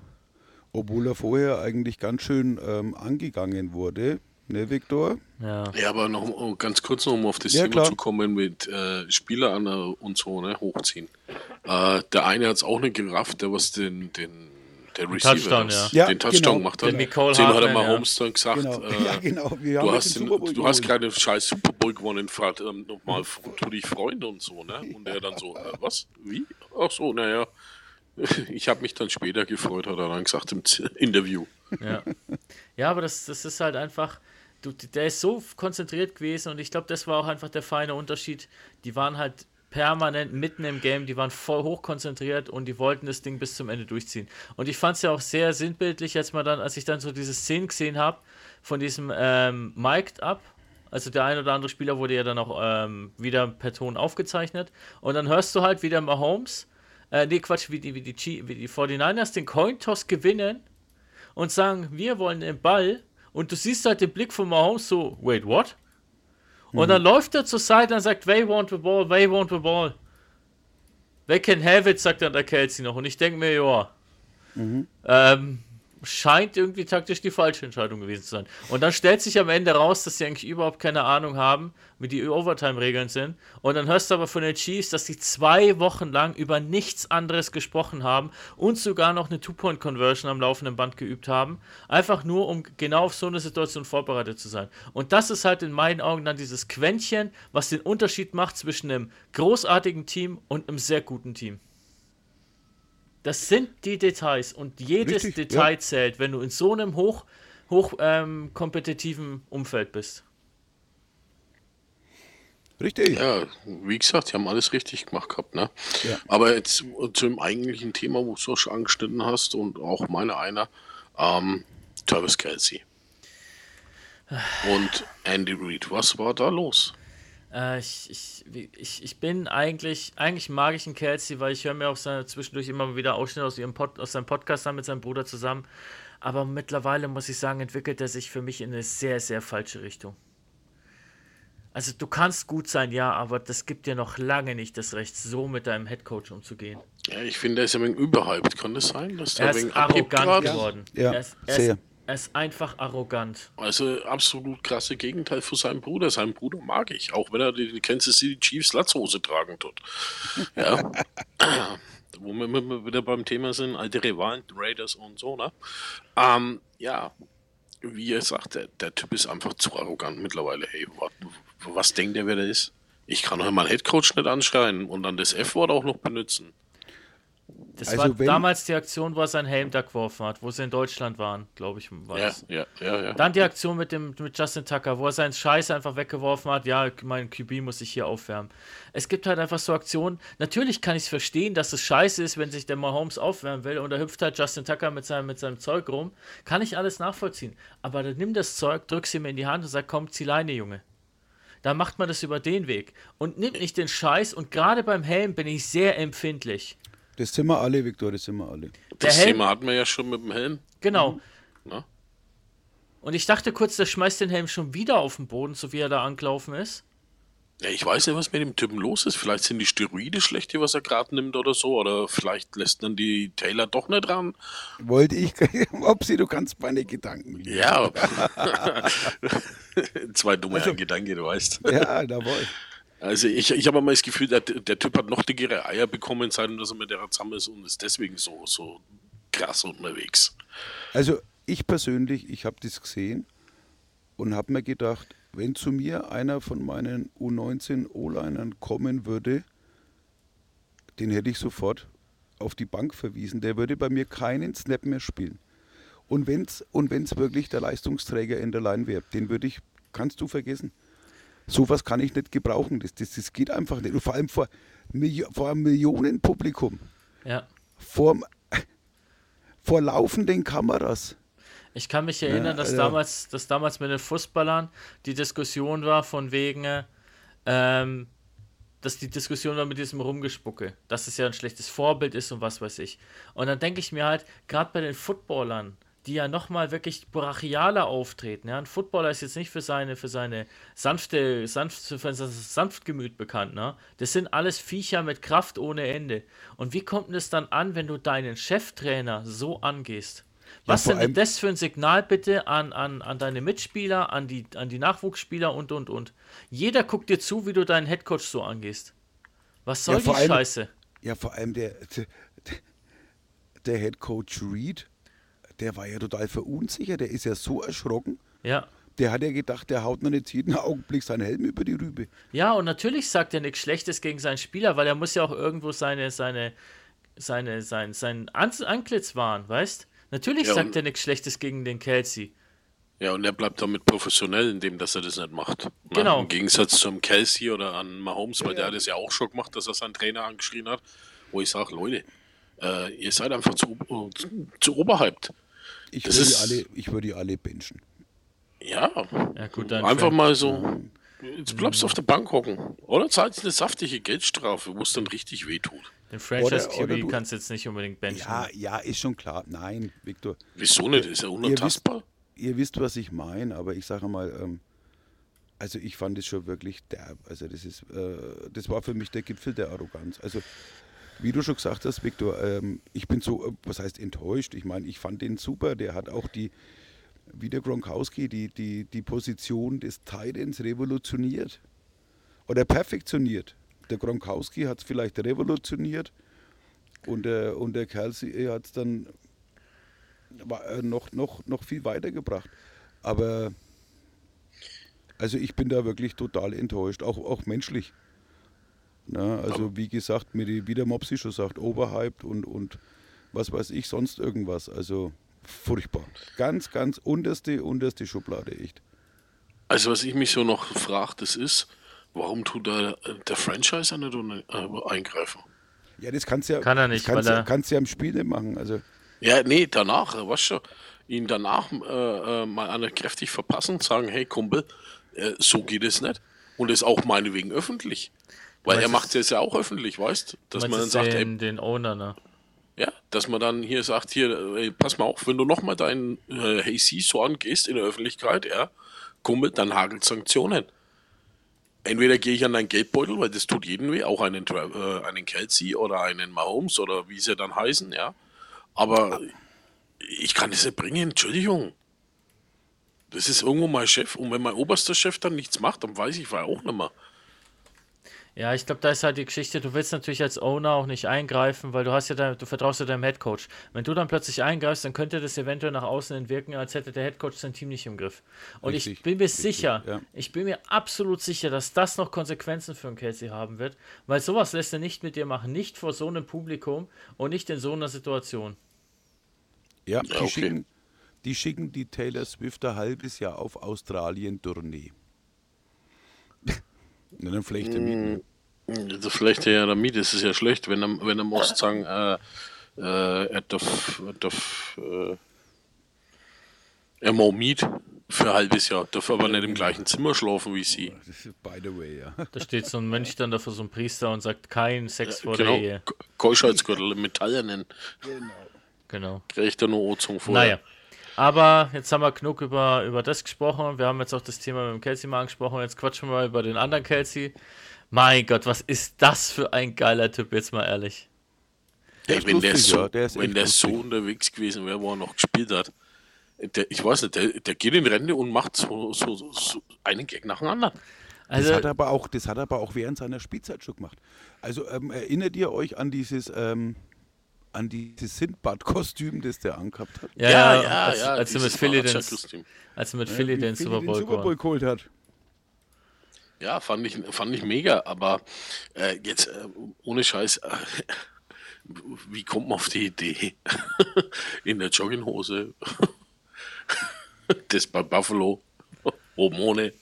obwohl er vorher eigentlich ganz schön ähm, angegangen wurde. Ne, Viktor? Ja. Ja, aber noch ganz kurz noch, um auf das Ja, Thema klar. zu kommen mit äh, Spieler an der- und so, ne, hochziehen. Äh, der eine hat es auch nicht gerafft, der was den, den der Receiver Touchdown, ja. den Touchdown genau. gemacht Der hat. Nicole Zu ihm hat er mal ja. Holmes dann gesagt, Genau. äh, ja, genau. Wir du, hast den den, du hast gerade scheiß Super Bowl gewonnen, fragt ähm, nochmal, tu dich Freunde und so, ne? Und er dann so, äh, was? Wie? Ach so, naja. Ich habe mich dann später gefreut, hat er dann gesagt im Z- Interview. Ja, ja aber das, das ist halt einfach, du, der ist so konzentriert gewesen und ich glaube, das war auch einfach der feine Unterschied. Die waren halt permanent mitten im Game, die waren voll hoch konzentriert und die wollten das Ding bis zum Ende durchziehen. Und ich fand es ja auch sehr sinnbildlich, als man dann, als ich dann so diese Szene gesehen habe von diesem ähm, Mic'd Up. Also der ein oder andere Spieler wurde ja dann auch ähm, wieder per Ton aufgezeichnet. Und dann hörst du halt wieder Mahomes äh, nee, Quatsch, wie die, wie die, Chi- wie die 49ers den Cointoss gewinnen und sagen, wir wollen den Ball und du siehst halt den Blick von Mahomes so, wait, what? Und dann läuft er zur Seite und sagt, they want the ball, they want the ball. They can have it, sagt dann der Kelsey noch. Und ich denke mir, ja, ähm, scheint irgendwie taktisch die falsche Entscheidung gewesen zu sein. Und dann stellt sich am Ende raus, dass sie eigentlich überhaupt keine Ahnung haben, wie die Overtime-Regeln sind. Und dann hörst du aber von den Chiefs, dass sie zwei Wochen lang über nichts anderes gesprochen haben und sogar noch eine Two-Point-Conversion am laufenden Band geübt haben. Einfach nur, um genau auf so eine Situation vorbereitet zu sein. Und das ist halt in meinen Augen dann dieses Quäntchen, was den Unterschied macht zwischen einem großartigen Team und einem sehr guten Team. Das sind die Details und jedes Richtig, Detail ja. zählt, wenn du in so einem hoch, hoch ähm, kompetitiven Umfeld bist. Richtig. Ja, wie gesagt, die haben alles richtig gemacht gehabt, ne? Ja. Aber jetzt zu dem eigentlichen Thema, wo du schon angeschnitten hast und auch meine einer, ähm, Travis Kelsey. Und Andy Reid, was war da los? Äh, ich, ich, ich, ich bin eigentlich, eigentlich mag ich einen Kelsey, weil ich höre mir auch seine, zwischendurch immer wieder Ausschnitte aus, ihrem Pod, aus seinem Podcast an mit seinem Bruder zusammen. Aber mittlerweile, muss ich sagen, entwickelt er sich für mich in eine sehr, sehr falsche Richtung. Also du kannst gut sein, ja, aber das gibt dir noch lange nicht das Recht, so mit deinem Headcoach umzugehen. Ja, ich finde, er ist ein wenig überhyped. Kann das sein? Dass Er ist arrogant geworden. Ja, er, ist, er, sehr. ist, er ist einfach arrogant. Also absolut krasse Gegenteil von seinem Bruder. Seinen Bruder mag ich, auch wenn er die Kansas City Chiefs Latzhose tragen tut. Ja. Wo wir immer wieder beim Thema sind, alte Rivalen, Raiders und so, ne? Ähm, ja, wie ihr sagt, der, der Typ ist einfach zu arrogant mittlerweile. Hey, was, was denkt er, wer der ist? Ich kann doch meinen Headcoach nicht anschreien und dann das F-Wort auch noch benutzen. Das Also war wenn- damals die Aktion, wo er seinen Helm da geworfen hat, wo sie in Deutschland waren, glaube ich, war Ja, ja, ja, ja. Dann die Aktion mit dem mit Justin Tucker, wo er seinen Scheiß einfach weggeworfen hat. Ja, mein QB muss sich hier aufwärmen. Es gibt halt einfach so Aktionen. Natürlich kann ich es verstehen, dass es scheiße ist, wenn sich der Mahomes aufwärmen will und da hüpft halt Justin Tucker mit seinem, mit seinem Zeug rum. Kann ich alles nachvollziehen. Aber dann nimm das Zeug, drück's ihm in die Hand und sag, komm, zieh Leine, Junge. Da macht man das über den Weg. Und nimmt nicht den Scheiß. Und gerade beim Helm bin ich sehr empfindlich. Das sind wir alle, Viktor, das sind wir alle. Das Helm- Thema hatten wir ja schon mit dem Helm. Genau. Ne? Und ich dachte kurz, der schmeißt den Helm schon wieder auf den Boden, so wie er da angelaufen ist. Ja, ich weiß nicht, was mit dem Typen los ist. Vielleicht sind die Steroide schlecht, die was er gerade nimmt oder so. Oder vielleicht lässt dann die Taylor doch nicht ran. Wollte ich, Opsi, du kannst meine Gedanken. Ja. Zwei dumme Also- Gedanken, du weißt. Ja, jawohl. Also ich, ich habe mal das Gefühl, der, der Typ hat noch dickere Eier bekommen, seitdem dass er mit der zusammen ist und ist deswegen so, so krass unterwegs. Also ich persönlich, ich habe das gesehen und habe mir gedacht, wenn zu mir einer von meinen U19 O-Linern kommen würde, den hätte ich sofort auf die Bank verwiesen. Der würde bei mir keinen Snap mehr spielen. Und wenn es und wenn's wirklich der Leistungsträger in der Line wäre, den würde ich, kannst du vergessen. Sowas kann ich nicht gebrauchen. Das, das, das geht einfach nicht. Und vor allem vor, vor einem Millionenpublikum. Ja. Vor, vor laufenden Kameras. Ich kann mich erinnern, dass, ja. damals, dass damals mit den Fußballern die Diskussion war von wegen, ähm, dass die Diskussion war mit diesem Rumgespucke, dass es ja ein schlechtes Vorbild ist und was weiß ich. Und dann denke ich mir halt, gerade bei den Footballern, die ja nochmal wirklich brachialer auftreten. Ja? Ein Footballer ist jetzt nicht für seine, für seine sanfte, sanft, für sein Sanftgemüt bekannt. Ne? Das sind alles Viecher mit Kraft ohne Ende. Und wie kommt es dann an, wenn du deinen Cheftrainer so angehst? Was vor denn das für ein Signal bitte an, an, an deine Mitspieler, an die, an die Nachwuchsspieler und und und? Jeder guckt dir zu, wie du deinen Headcoach so angehst. Was soll Ja, die allem- Scheiße? Ja, vor allem der, der, der Head Coach Reed, der war ja total verunsichert, der ist ja so erschrocken. Ja. Der hat ja gedacht, der haut noch nicht jeden Augenblick seinen Helm über die Rübe. Ja, und natürlich sagt er nichts Schlechtes gegen seinen Spieler, weil er muss ja auch irgendwo seine, seine, seine, sein, sein An Antlitz wahren, weißt? Natürlich Ja, sagt er nichts Schlechtes gegen den Kelsey. Ja, und er bleibt damit professionell, indem dass er das nicht macht. Genau. Im Gegensatz zum Kelsey oder an Mahomes, weil der hat das ja auch schon gemacht, dass er seinen Trainer angeschrien hat, wo ich sage, Leute, äh, ihr seid einfach zu, zu, zu oberhyped. Ich Das würde alle, ich würde die alle benchen. Ja, Ja, gut, dann einfach mal so, jetzt bleibst du auf der Bank hocken. Oder zahlst eine saftige Geldstrafe, wo es dann richtig wehtut. Den Franchise QB kannst du jetzt nicht unbedingt benchen. Ja, ja, ist schon klar. Nein, Viktor, Wieso nicht? Ist er unantastbar? ihr wisst, was ich meine, aber ich sage mal, ähm, also ich fand es schon wirklich derb. Also das ist, äh, das war für mich der Gipfel der Arroganz. Also wie du schon gesagt hast, Viktor, ähm, ich bin so, was heißt enttäuscht? Ich meine, ich fand den super. Der hat auch die, wie der Gronkowski, die, die, die Position des Titans revolutioniert oder perfektioniert. Der Gronkowski hat es vielleicht revolutioniert und der, und der Kelsey hat es dann äh, noch, noch, noch viel weitergebracht. Aber also ich bin da wirklich total enttäuscht, auch, auch menschlich. Na, also wie gesagt, mit die, wie der Mopsi schon sagt, overhyped und, und was weiß ich, sonst irgendwas. Also furchtbar. Ganz, ganz unterste, unterste Schublade, echt. Also was ich mich so noch frage, das ist, warum tut da der Franchise nicht äh, eingreifen? Ja, das kannst du ja, Kann er nicht, kannst, weil ja- er- kannst du ja im Spiel nicht machen. Also Ja, nee, danach, äh, weißt du, ihn danach äh, äh, mal einer kräftig verpassen und sagen, hey Kumpel, äh, so geht es nicht. Und das auch meinetwegen öffentlich. Weil er macht es ja auch öffentlich, weißt Dass Meinst man du dann sagt, den, ey, den Owner, ne? ja, dass man dann hier sagt, hier, ey, pass mal auf, wenn du nochmal deinen äh, Hey so angehst in der Öffentlichkeit, ja, Kumpel, dann hagelt Sanktionen. Entweder gehe ich an deinen Geldbeutel, weil das tut jedem weh, auch einen, äh, einen Kelsey oder einen Mahomes oder wie sie dann heißen, ja. Aber ich kann das nicht bringen, Entschuldigung. Das ist irgendwo mein Chef und wenn mein oberster Chef dann nichts macht, dann weiß ich, war auch nicht mehr. Ja, ich glaube, da ist halt die Geschichte, du willst natürlich als Owner auch nicht eingreifen, weil du hast ja dein, du vertraust ja deinem Headcoach. Wenn du dann plötzlich eingreifst, dann könnte das eventuell nach außen hin wirken, als hätte der Headcoach sein Team nicht im Griff. Und ich Richtig, bin mir richtig, sicher, ja. ich bin mir absolut sicher, dass das noch Konsequenzen für einen Kelsey haben wird, weil sowas lässt er nicht mit dir machen, nicht vor so einem Publikum und nicht in so einer Situation. ja, die, okay. schicken, die schicken die Taylor Swift ein halbes Jahr auf Australien-Tournee. Und dann vielleicht der Mieten. Das vielleicht ja damit ist es ja schlecht, wenn er, wenn er muss sagen, äh, äh, er darf, er darf äh, er mau Miet für ein halbes Jahr, darf aber nicht im gleichen Zimmer schlafen wie sie. By the way, ja. Da steht so ein Mönch dann da vor so einem Priester und sagt, kein Sex vor Genau, der Ehe. Keuschheitsgürtel, Metallernen, Genau. kriege ich da nur Ozung vorher. Naja. Aber jetzt haben wir genug über, über das gesprochen. Wir haben jetzt auch das Thema mit dem Kelsey mal angesprochen. Jetzt quatschen wir mal über den anderen Kelsey. Mein Gott, was ist das für ein geiler Typ, jetzt mal ehrlich. Der wenn der, so, ja, der ist wenn der so unterwegs gewesen wäre, wo er noch gespielt hat, der, ich weiß nicht, der, der geht in Rente und macht so, so, so einen Gag nach dem anderen. Das Also, hat, er aber auch, das hat er aber auch während seiner Spielzeit schon gemacht. Also ähm, erinnert ihr euch an dieses, ähm, an dieses Sindbad-Kostüm, das der angehabt hat? ja, ja, als, als, er mit Philly den, als er mit Philly Wie den Philly Super Bowl Super Bowl geholt geholt hat. Ja, fand ich, fand ich mega, aber äh, jetzt äh, ohne Scheiß, äh, wie kommt man auf die Idee? In der Jogginghose, das bei Buffalo, oben ohne,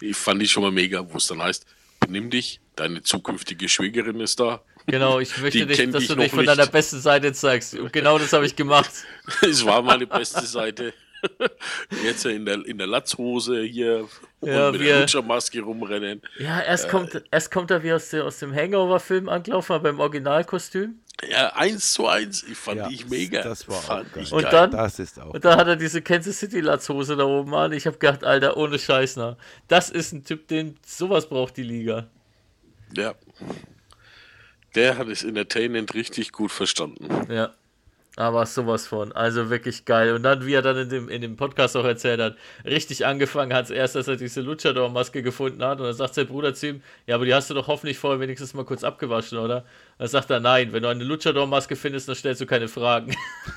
ich fand ich schon mal mega, wo es dann heißt, benimm dich, deine zukünftige Schwägerin ist da. Genau, ich möchte nicht, dass dich du dich von nicht. deiner besten Seite zeigst. Und genau das habe ich gemacht. Es war meine beste Seite. Jetzt in der, in der Latzhose hier Ja, und mit wir- der Lutschermaske rumrennen. Ja, erst, kommt, erst kommt er wie aus, der, aus dem Hangover-Film angelaufen, aber im Originalkostüm. Ja, eins zu eins. Ich fand Ja, ich mega. das war auch fand geil. ich Und geil. dann, Das ist auch. und da hat er diese Kansas City Latzhose da oben an. Ich habe gedacht, Alter, ohne Scheiß, na. Das ist ein Typ, den sowas braucht die Liga. Ja. Der hat es entertainment richtig gut verstanden. Ja. Aber sowas von. Also wirklich geil. Und dann, wie er dann in dem, in dem Podcast auch erzählt hat, richtig angefangen hat, erst, dass er diese Luchador-Maske gefunden hat. Und dann sagt sein Bruder zu ihm, ja, aber die hast du doch hoffentlich vorher wenigstens mal kurz abgewaschen, oder? Dann sagt er, nein, wenn du eine Luchador-Maske findest, dann stellst du keine Fragen.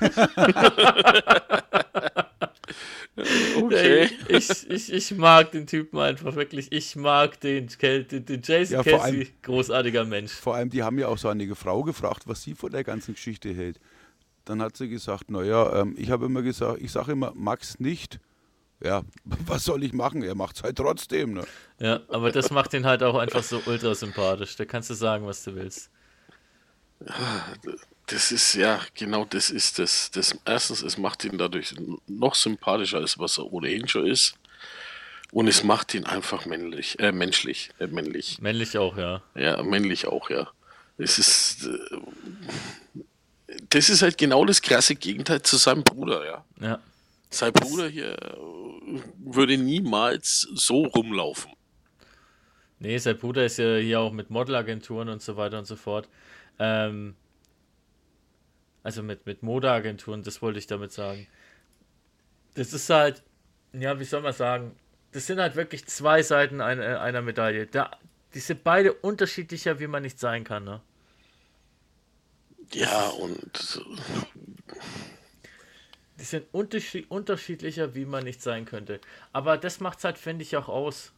Okay. Ich, ich, ich mag den Typen einfach wirklich. Ich mag den, den, den Jason Ja, Kelsey, allem- großartiger Mensch. Vor allem, die haben ja auch so eine Frau gefragt, was sie von der ganzen Geschichte hält. Dann hat sie gesagt, naja, ähm, ich habe immer gesagt, ich sage immer, Max nicht. Ja, was soll ich machen? Er macht es halt trotzdem. Ne? Ja, aber das macht ihn halt auch einfach so ultra sympathisch. Da kannst du sagen, was du willst. Das ist ja, genau das ist das. das. Erstens, es macht ihn dadurch noch sympathischer, als was er ohnehin schon ist. Und es macht ihn einfach männlich, äh, menschlich, äh, männlich. Männlich auch, ja. Ja, männlich auch, ja. Es ist. Äh, das ist halt genau das krasse Gegenteil zu seinem Bruder, ja. Ja. Sein Bruder hier äh, würde niemals so rumlaufen. Nee, sein Bruder ist ja hier auch mit Modelagenturen und so weiter und so fort. Ähm, also mit, mit Modeagenturen, das wollte ich damit sagen. Das ist halt, ja, wie soll man sagen, das sind halt wirklich zwei Seiten einer, einer Medaille. Da, die sind beide unterschiedlicher, wie man nicht sein kann, ne? Ja, und Die sind unterschied unterschiedlicher, wie man nicht sein könnte. Aber das macht es halt, finde ich, auch aus.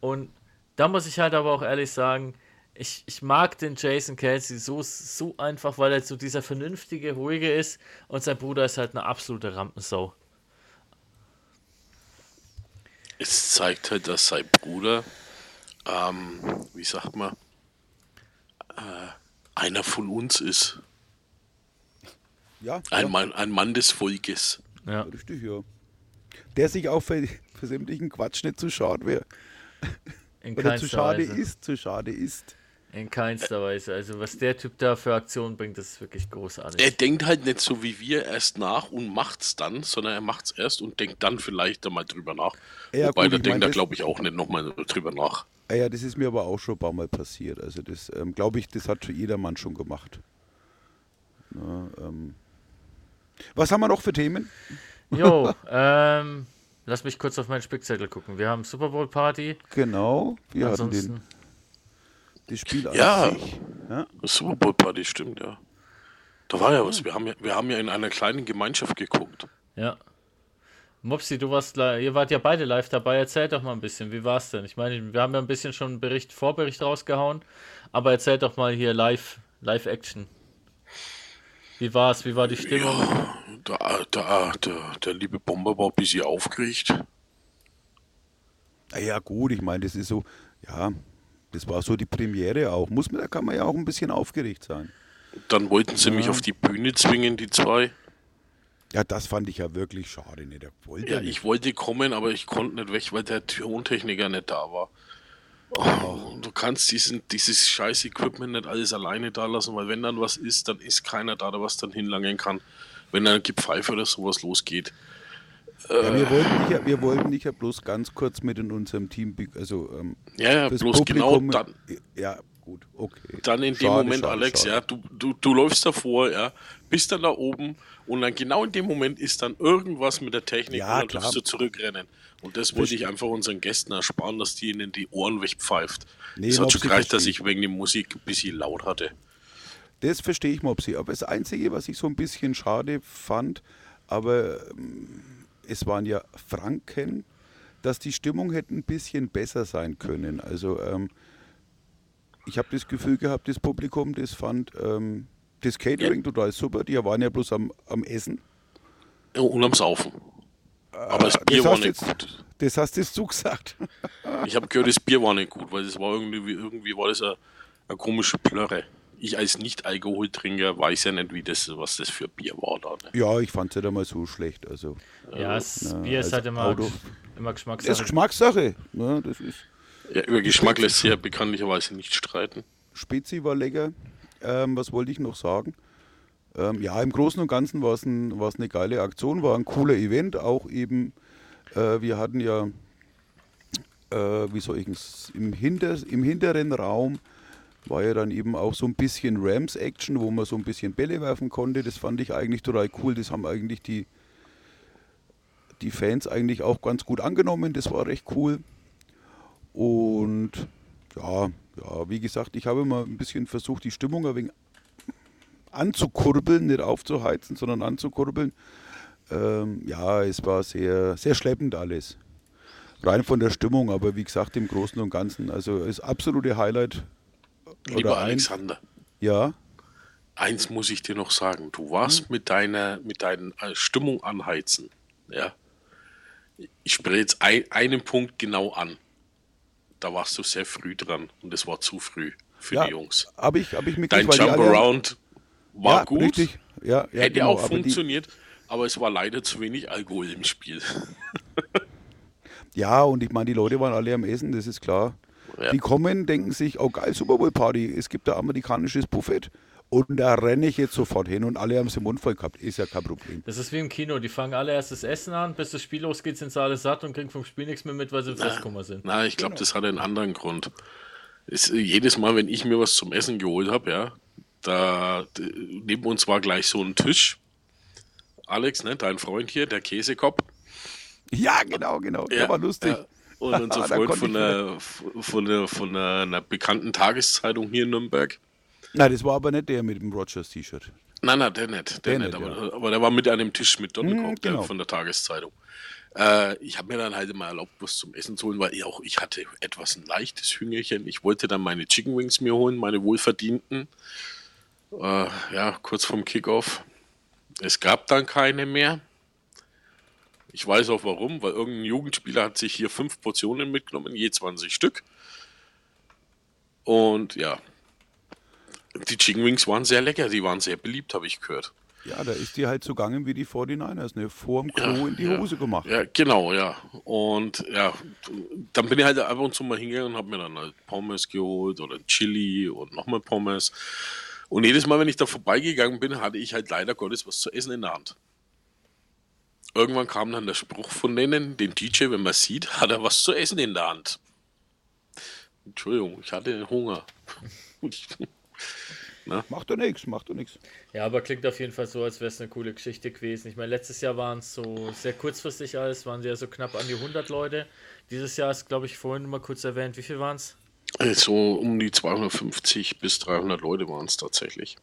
Und da muss ich halt aber auch ehrlich sagen, ich, ich mag den Jason Kelsey so, so einfach, weil er so dieser vernünftige, ruhige ist und sein Bruder ist halt eine absolute Rampensau. es zeigt halt, dass sein Bruder, ähm, wie sagt man, äh, einer von uns ist. Ja, Ein, ja, Mann, ein Mann des Volkes. Ja, richtig, ja. Der sich auch für, für sämtlichen Quatsch nicht zu schade wäre. in Oder zu keinster schade Weise. ist, zu schade ist. In keinster Weise. Also was der Typ da für Aktionen bringt, das ist wirklich großartig. Er denkt halt nicht so wie wir erst nach und macht's dann, sondern er macht's erst und denkt dann vielleicht einmal drüber nach. Ja, Wobei, gut, da denkt er, glaube ich, auch nicht nochmal drüber nach. Ah Ja, das ist mir aber auch schon ein paar Mal passiert. Also das ähm, glaube ich, das hat schon jedermann schon gemacht. Na, ähm. Was haben wir noch für Themen? Jo, ähm, lass mich kurz auf meinen Spickzettel gucken. Wir haben Super Bowl Party. Genau, wir hatten Ansonsten, den, das Spiel an Ja. Ja, Das Super Bowl Party stimmt, ja. Da war ja was. Wir haben ja, wir haben ja in einer kleinen Gemeinschaft geguckt. ja. Mopsi, du warst, ihr wart ja beide live dabei. Erzähl doch mal ein bisschen, wie war's denn? Ich meine, wir haben ja ein bisschen schon einen Bericht, Vorbericht rausgehauen, aber erzähl doch mal hier live, live Action. Wie war's? Wie war die Stimmung? Da, da, der, der liebe Bomber war ein bisschen aufgeregt. Ja gut, ich meine, das ist so, ja, das war so die Premiere auch. Muss man, da kann man ja auch ein bisschen aufgeregt sein. Dann wollten sie mich auf die Bühne zwingen, die zwei. Ja, das fand ich ja wirklich schade. Ne? Der wollte Ja, ja nicht. ich wollte kommen, aber ich konnte nicht weg, weil der Tontechniker nicht da war. Oh, du kannst diesen, dieses scheiß Equipment nicht alles alleine da lassen, weil wenn dann was ist, dann ist keiner da, der was dann hinlangen kann. Wenn dann Gepfeife oder sowas losgeht. Ja, wir, wollten nicht, ja- wir wollten nicht ja bloß ganz kurz mit in unserem Team, also ähm, Ja, ja, bloß genau Publikum- dann. Ja, gut, okay. Dann in dem Schade, Moment, schade, Alex, schade. ja, du, du, du läufst davor, ja, bist dann da oben und dann genau in dem Moment ist dann irgendwas mit der Technik Ja, und dann klar. musst du zurückrennen. Und das wollte ich einfach unseren Gästen ersparen, dass die ihnen die Ohren wegpfeift. Nee, es hat schon gereicht, dass ich wegen der Musik ein bisschen laut hatte. Das verstehe ich, Mopsi. Aber das Einzige, was ich so ein bisschen schade fand, aber ähm, es waren ja Franken, dass die Stimmung hätte ein bisschen besser sein können. Also ähm, ich habe das Gefühl gehabt, das Publikum, das fand ähm, das Catering total super. Die waren ja bloß am, am Essen. Ja, Und am Saufen. Aber das Das Bier war hast, nicht jetzt, gut. das hast jetzt du gesagt. Ich habe gehört, das Bier war nicht gut, weil das war irgendwie, irgendwie war das eine, eine komische Plörre. Ich als Nicht-Alkoholtrinker weiß ja nicht, wie das, was das für Bier war da. Ne? Ja, ich fand es nicht einmal so schlecht. Also, Ja, das Na, Bier ist als halt immer, Auto- immer das ist Geschmackssache. Geschmackssache. Ne? Das ist, Ja, über Geschmack lässt sich ja bekanntlicherweise nicht streiten. Spezi war lecker. Ähm, was wollte ich noch sagen? Ähm, ja, im Großen und Ganzen war es ein, eine geile Aktion, war ein cooler Event. Auch eben, äh, wir hatten ja, äh, wie soll ich es, im, Hinter, im hinteren Raum war ja dann eben auch so ein bisschen Rams-Action, wo man so ein bisschen Bälle werfen konnte. Das fand ich eigentlich total cool. Das haben eigentlich die, die Fans eigentlich auch ganz gut angenommen. Das war recht cool. Und ja, ja, wie gesagt, ich habe mal ein bisschen versucht, die Stimmung ein wenig anzukurbeln, nicht aufzuheizen, sondern anzukurbeln. Ähm, ja, es war sehr, sehr schleppend alles. Rein von der Stimmung, aber wie gesagt, im Großen und Ganzen, also das absolute Highlight. Lieber ein- Alexander, Ja, eins muss ich dir noch sagen. Du warst mit deiner mit deinen äh, Stimmung anheizen. Ja. Ich spreche jetzt ein, einen Punkt genau an. Da warst du sehr früh dran und das war zu früh für ja die Jungs. habe ich, hab ich Dein die alle- Jump-Around war ja, gut, Richtig. Ja, ja, hätte genau, auch aber die- funktioniert, aber es war leider zu wenig Alkohol im Spiel. Ja, und ich meine, die Leute waren alle am Essen, das ist klar. Die kommen, denken sich, oh geil, Super Bowl Party, es gibt da amerikanisches Buffet. Und da renne ich jetzt sofort hin und alle haben es im Mund voll gehabt. Ist ja kein Problem. Das ist wie im Kino, die fangen alle erst das Essen an, bis das Spiel losgeht, sind sie alle satt und kriegen vom Spiel nichts mehr mit, weil sie im Fresskummer sind. Na, ich glaube, das hat einen anderen Grund. Es, jedes Mal, wenn ich mir was zum Essen geholt habe, ja, da neben uns war gleich so ein Tisch. Alex, ne, dein Freund hier, der Käsekopf. Ja, genau, genau. Der war lustig. ja. Und unser Freund von, der, von, der, von der, einer bekannten Tageszeitung hier in Nürnberg. Nein, das war aber nicht der mit dem Rogers-T-Shirt. Nein, nein, der nicht. Der, Der nicht, aber, aber der war mit einem Tisch mit Donnerkopf, Mhm, der genau. von der Tageszeitung. Äh, ich habe mir dann halt mal erlaubt, was zum Essen zu holen, weil ich auch ich hatte etwas ein leichtes Hüngerchen. Ich wollte dann meine Chicken Wings mir holen, meine wohlverdienten. Äh, ja, kurz vorm Kickoff. Es gab dann keine mehr. Ich weiß auch warum, weil irgendein Jugendspieler hat sich hier fünf Portionen mitgenommen, je 20 Stück. Und ja, die Chicken Wings waren sehr lecker, die waren sehr beliebt, habe ich gehört. Ja, da ist die halt so gegangen wie die 49ers, ne? Vorm Klo in die ja, Hose gemacht. Ja, genau, ja. Und ja, dann bin ich halt ab und zu mal hingegangen und habe mir dann halt Pommes geholt oder Chili und nochmal Pommes. Und jedes Mal, wenn ich da vorbeigegangen bin, hatte ich halt leider Gottes was zu essen in der Hand. Irgendwann kam dann der Spruch von denen, den DJ, wenn man sieht, hat er was zu essen in der Hand. Entschuldigung, ich hatte Hunger. Macht doch nichts, macht doch nichts. Ja, aber klingt auf jeden Fall so, als wäre es eine coole Geschichte gewesen. Ich meine, letztes Jahr waren es so sehr kurzfristig alles, waren sie ja so knapp an die 100 Leute. Dieses Jahr ist, glaube ich, vorhin mal kurz erwähnt, wie viel waren es? So um die 250 bis 300 Leute waren es tatsächlich.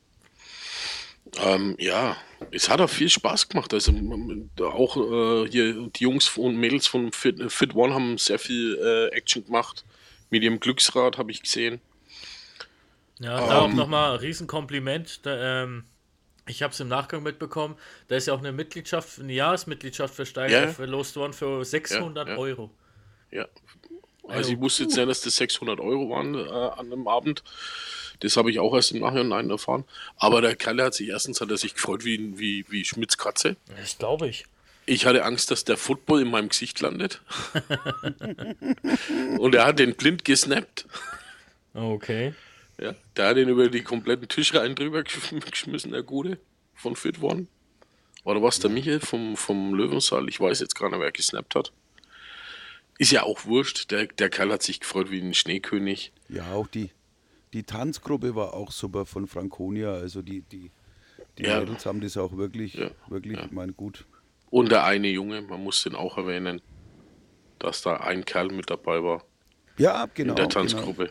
Ähm, ja, es hat auch viel Spaß gemacht. Also auch äh, hier die Jungs und Mädels von Fit, Fit One haben sehr viel äh, Action gemacht. Mit ihrem Glücksrad habe ich gesehen. Ja, da auch nochmal ein Riesenkompliment. Da, ähm, ich habe es im Nachgang mitbekommen. Da ist ja auch eine Mitgliedschaft, eine Jahresmitgliedschaft für Steiger Ja. verlost worden für 600 Ja, ja. Euro. Ja. Also ich wusste jetzt nicht, dass das 600 Euro waren äh, an dem Abend. Das habe ich auch erst im Nachhinein erfahren. Aber der Kerl hat sich erstens hat er sich gefreut wie, wie, wie Schmitz Katze. Das glaube ich. Ich hatte Angst, dass der Football in meinem Gesicht landet. Und er hat den blind gesnappt. Okay. Ja, der hat ihn über die kompletten Tisch rein drüber geschm- geschmissen, der Gute von Fit One. Oder was der Michael vom, vom Löwensaal? Ich weiß jetzt gar nicht, wer gesnappt hat. Ist ja auch wurscht. Der, der Kerl hat sich gefreut wie ein Schneekönig. Ja, auch die, die Tanzgruppe war auch super von Franconia. Also die, die, die Ja. Mädels haben das auch wirklich, Ja, wirklich, ja. ich meine, gut. Und der eine Junge, man muss den auch erwähnen, dass da ein Kerl mit dabei war Ja, genau. in der genau.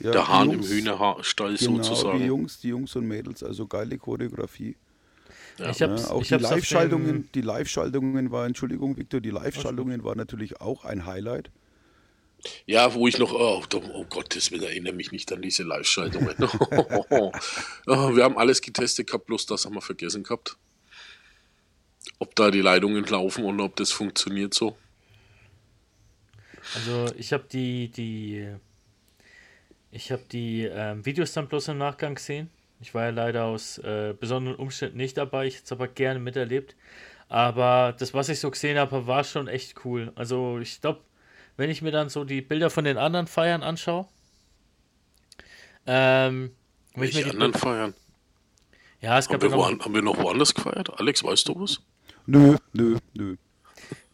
Ja, der Hahn Jungs- im Hühnerstall Genau, sozusagen. die Jungs, die Jungs und Mädels, also geile Choreografie. Ich Ja, hab's, auch ich die Live-Schaltungen, die Live-Schaltungen war, Entschuldigung, Victor, die Live-Schaltungen war natürlich auch ein Highlight. Ja, wo ich noch, oh, oh Gott, das will erinnere mich nicht an diese Live-Schaltungen. oh, wir haben alles getestet gehabt, bloß das haben wir vergessen gehabt. Ob da die Leitungen laufen und ob das funktioniert so. Also ich habe die, die, ich habe die ähm, Videos dann bloß im Nachgang gesehen. Ich war ja leider aus äh, besonderen Umständen nicht dabei. Ich hätte es aber gerne miterlebt. Aber das, was ich so gesehen habe, war schon echt cool. Also ich glaube, wenn ich mir dann so die Bilder von den anderen Feiern anschaue, ähm, wenn ich mir Welche die anderen feiern? ja, es gab Haben ja wir, noch, woan- haben wir noch woanders gefeiert? Alex, weißt du was? Nö, nö, nö.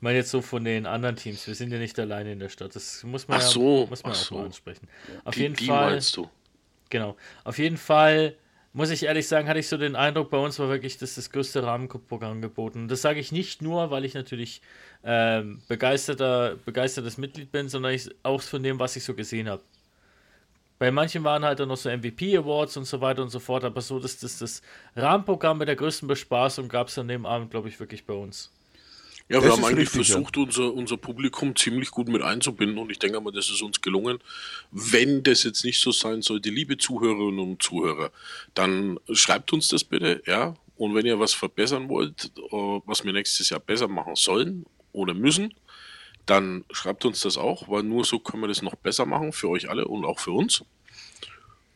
Ich meine jetzt so von den anderen Teams. Wir sind ja nicht alleine in der Stadt. Das muss man, Ach ja- so, muss man auch so. mal ansprechen. Auf Die, jeden die Fall. meinst du? Genau. Auf jeden Fall muss ich ehrlich sagen, hatte ich so den Eindruck, bei uns war wirklich das, das größte Rahmenprogramm geboten. Und das sage ich nicht nur, weil ich natürlich ähm, begeisterter, begeistertes Mitglied bin, sondern ich, auch von dem, was ich so gesehen habe. Bei manchen waren halt dann noch so MVP-Awards und so weiter und so fort, aber so das, das, das Rahmenprogramm mit der größten Bespaßung gab es an dem Abend, glaube ich, wirklich bei uns. Ja, wir Das haben ist eigentlich richtig, ja. versucht, unser, unser Publikum ziemlich gut mit einzubinden und ich denke mal, das ist uns gelungen. Wenn das jetzt nicht so sein sollte, liebe Zuhörerinnen und Zuhörer, dann schreibt uns das bitte, ja. Und wenn ihr was verbessern wollt, äh, was wir nächstes Jahr besser machen sollen oder müssen, dann schreibt uns das auch, weil nur so können wir das noch besser machen für euch alle und auch für uns.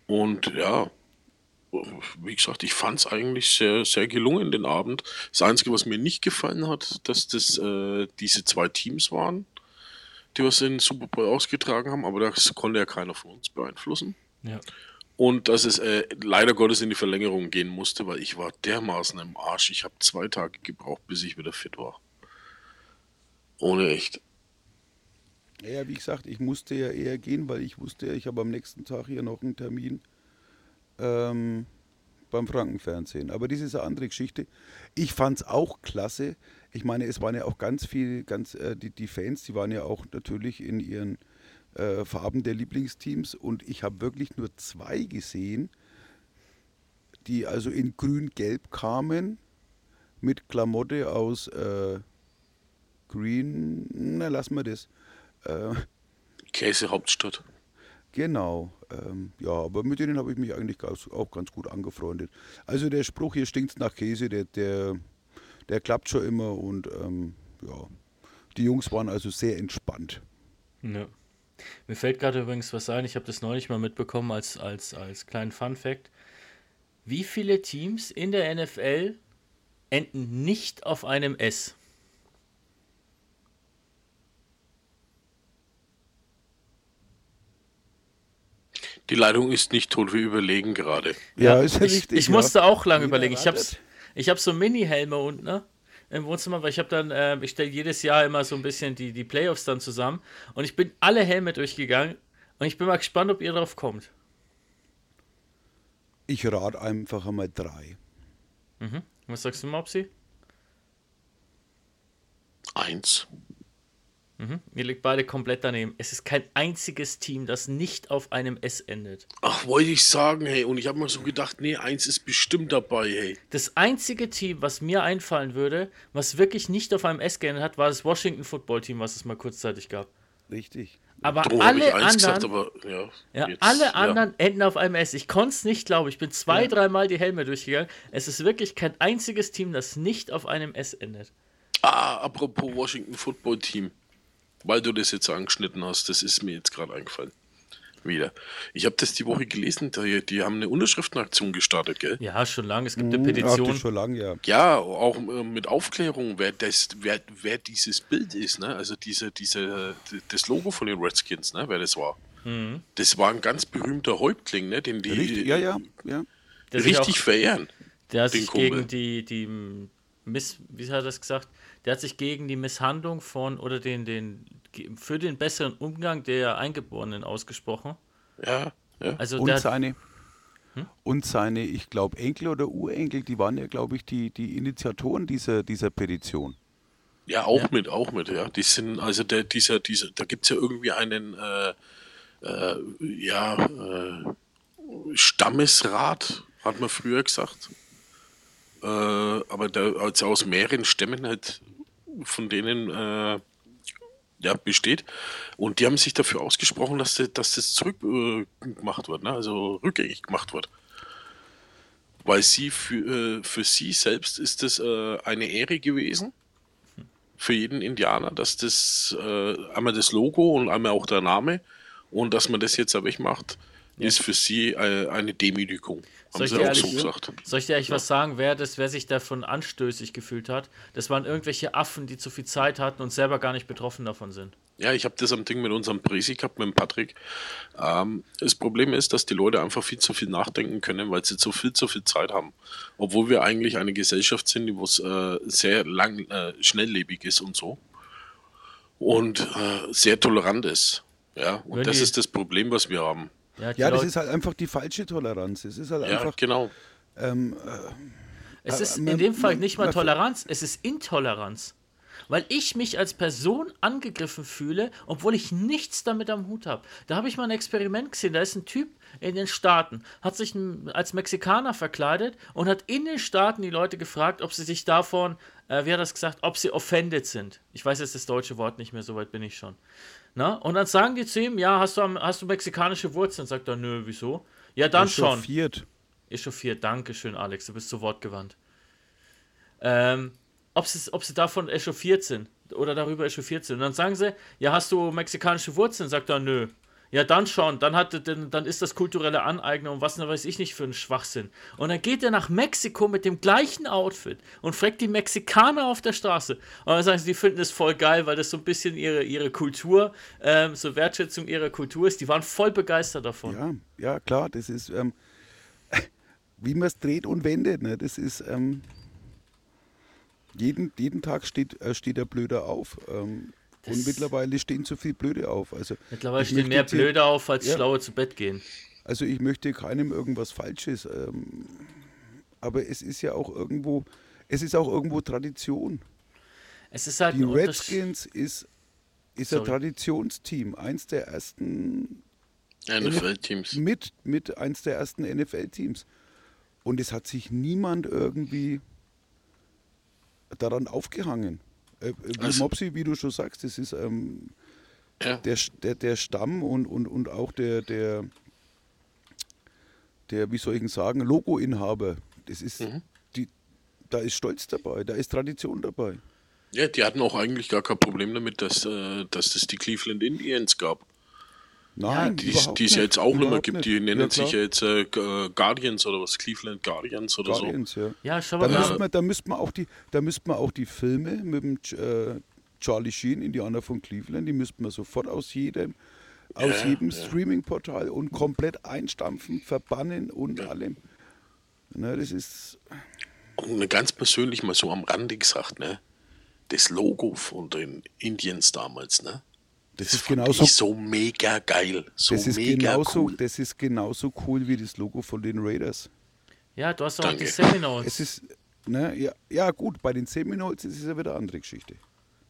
Und ja, wie gesagt, ich fand es eigentlich sehr, sehr gelungen den Abend. Das Einzige, was mir nicht gefallen hat, dass das äh, diese zwei Teams waren. die was den Super Bowl ausgetragen haben, aber das konnte ja keiner von uns beeinflussen. Ja. Und dass es äh, leider Gottes in die Verlängerung gehen musste, weil ich war dermaßen im Arsch. Ich habe zwei Tage gebraucht, bis ich wieder fit war. Ohne echt. Ja, wie gesagt, ich musste ja eher gehen, weil ich wusste, ich habe am nächsten Tag hier noch einen Termin ähm, beim Frankenfernsehen. Aber das ist eine andere Geschichte. Ich fand es auch klasse. Ich meine, es waren ja auch ganz viel, ganz äh, die, die Fans, die waren ja auch natürlich in ihren äh, Farben der Lieblingsteams und ich habe wirklich nur zwei gesehen, die also in grün-gelb kamen mit Klamotte aus äh, Green, na lassen wir das. Äh, Käse Hauptstadt. Genau, ähm, ja, aber mit denen habe ich mich eigentlich auch ganz gut angefreundet. Also der Spruch, hier stinkt nach Käse, der, der, der klappt schon immer und ähm, ja, die Jungs waren also sehr entspannt. Ja. Mir fällt gerade übrigens was ein, ich habe das neulich mal mitbekommen als, als, als kleinen Fun-Fact. Wie viele Teams in der NFL enden nicht auf einem S? Die Leitung ist nicht tot, wir überlegen gerade. Ja, ist ja ich, richtig. ich ja. musste auch lange überlegen. Ich habe ich hab so Mini-Helme unten ne, im Wohnzimmer, weil ich habe dann, äh, ich stelle jedes Jahr immer so ein bisschen die, die Playoffs dann zusammen und ich bin alle Helme durchgegangen und ich bin mal gespannt, ob ihr drauf kommt. Ich rate einfach einmal drei. Mhm. Was sagst du, Mopsi? Eins. Mhm. Ihr liegt beide komplett daneben. Es ist kein einziges Team, das nicht auf einem S endet. Ach, wollte ich sagen, hey. Und ich habe mir so gedacht, nee, eins ist bestimmt dabei, hey. Das einzige Team, was mir einfallen würde, was wirklich nicht auf einem S geendet hat, war das Washington Football Team, was es mal kurzzeitig gab. Richtig. Aber habe alle ich eins gesagt, anderen, aber ja. ja, jetzt, alle ja. anderen enden auf einem S. Ich konnte es nicht glauben. Ich bin zwei, dreimal die Helme durchgegangen. Es ist wirklich kein einziges Team, das nicht auf einem S endet. Ah, apropos Washington Football Team. Weil du das jetzt angeschnitten hast, das ist mir jetzt gerade eingefallen. Wieder. Ich habe das die Woche gelesen, die, die haben eine Unterschriftenaktion gestartet, gell? Ja, schon lange. Es gibt eine Ach, das Petition. ist schon lange, ja. Ja, auch äh, mit Aufklärung, wer, das, wer, wer dieses Bild ist, ne? Also diese, diese, das Logo von den Redskins, ne? Wer das war. Das war ein ganz berühmter Häuptling, ne? Den die Richtig, ja, ja, ja. richtig auch- verehren. Der sich Kumpel. gegen die, die Miss, wie hat er das gesagt? Der hat sich gegen die Misshandlung von oder den, den für den besseren Umgang der Eingeborenen ausgesprochen. Ja, ja. Also Und der, seine, und seine, ich glaube, Enkel oder Urenkel, die waren ja, glaube ich, die, die Initiatoren dieser, dieser Petition. Ja, auch mit, auch mit, ja. Die sind, also der, dieser, dieser, da gibt es ja irgendwie einen, äh, äh, ja, äh, Stammesrat, hat man früher gesagt. Äh, aber der, also aus mehreren Stämmen halt, von denen äh, ja, besteht. Und die haben sich dafür ausgesprochen, dass, das- dass das zurück äh, wird, ne? also rückgängig gemacht wird. Weil sie für, äh, für sie selbst ist das äh, eine Ehre gewesen für jeden Indianer, dass das äh, einmal das Logo und einmal auch der Name und dass man das jetzt aber wegmacht, ist für sie äh, eine Demütigung. Soll ich dir ehrlich- so soll ich dir eigentlich was sagen, wer, das, wer sich davon anstößig gefühlt hat? Das waren irgendwelche Affen, die zu viel Zeit hatten und selber gar nicht betroffen davon sind. Ja, ich habe das am Ding mit unserem Presi gehabt, mit dem Patrick. Ähm, das Problem ist, dass die Leute einfach viel zu viel nachdenken können, weil sie zu viel zu viel Zeit haben. Obwohl wir eigentlich eine Gesellschaft sind, die äh, sehr lang, äh, schnelllebig ist und so. Und äh, sehr tolerant ist. Ja, und Wenn das ist das Problem, was wir haben. Ja, Ja, das Leute- ist halt einfach die falsche Toleranz. Es ist halt Ja, einfach. genau. Ähm, Es ist man- in dem Fall nicht mal Toleranz, es ist Intoleranz. Weil ich mich als Person angegriffen fühle, obwohl ich nichts damit am Hut habe. Da habe ich mal ein Experiment gesehen. Da ist ein Typ in den Staaten, hat sich als Mexikaner verkleidet und hat in den Staaten die Leute gefragt, ob sie sich davon, äh, wie hat er das gesagt, ob sie offended sind. Ich weiß jetzt das deutsche Wort nicht mehr, soweit bin ich schon. Na? Und dann sagen die zu ihm, ja, hast du, hast du mexikanische Wurzeln? Sagt er, nö, wieso? Ja, dann schon. Echauffiert. Echauffiert, danke schön, Alex, du bist zu Wort gewandt. Ähm, ob, sie, ob sie davon echauffiert sind oder darüber echauffiert sind. Und dann sagen sie, ja, hast du mexikanische Wurzeln? Sagt er, nö. Ja, dann schon. Dann, hat, dann, dann ist das kulturelle Aneignung, was weiß ich nicht für ein Schwachsinn. Und dann geht er nach Mexiko mit dem gleichen Outfit und fragt die Mexikaner auf der Straße. Und dann sagen sie, die finden es voll geil, weil das so ein bisschen ihre, ihre Kultur, ähm, so Wertschätzung ihrer Kultur ist. Die waren voll begeistert davon. Ja, ja klar, das ist, ähm, wie man es dreht und wendet. Ne? Das ist, ähm, jeden, jeden Tag steht, äh, steht er blöder auf. Das- und mittlerweile stehen zu viel Blöde auf. Also, Mittlerweile ich stehen mehr hier- Blöde auf, als Ja. Schlaue zu Bett gehen. Also ich möchte keinem irgendwas Falsches. Ähm, aber es ist ja auch irgendwo, es ist auch irgendwo Tradition. Es ist halt Die. Redskins ist, ist ein. Traditionsteam, eins der ersten NFL-Teams. mit, mit eins der ersten NFL-Teams. Und es hat sich niemand irgendwie daran aufgehangen. Äh, wie Also- Mopsi, wie du schon sagst, das ist ähm, Ja. der, der, der Stamm und, und, und auch der, der, der, wie soll ich denn sagen, Logo-Inhaber. Das ist, Mhm. die, da ist Stolz dabei, da ist Tradition dabei. ja, die hatten auch eigentlich gar kein Problem damit, dass, äh, dass es die Cleveland Indians gab. Nein, Die überhaupt die es ja jetzt auch nicht mehr gibt. Die nennen Ja, sich ja jetzt äh, Gu- Guardians oder was? Cleveland Guardians oder Guardians, ja. Ja, schau Da mal, müsste man, da müsste man auch die, da müsste man auch die Filme mit dem äh, Charlie Sheen, Indianer von Cleveland, die müsste man sofort aus jedem, aus Ja, jedem ja. Streaming-Portal und komplett einstampfen, verbannen und allem. Ne, das ist, so. Und ganz persönlich mal so am Rande gesagt, ne? Das Logo von den Indians damals, ne? Das ist fand genauso, ich so mega geil. So das ist mega genauso, cool. das ist genauso cool wie das Logo von den Raiders. ja, du hast auch Danke. die Seminoles. Es ist, ne, ja, ja gut, bei den Seminoles ist es ja wieder eine andere Geschichte.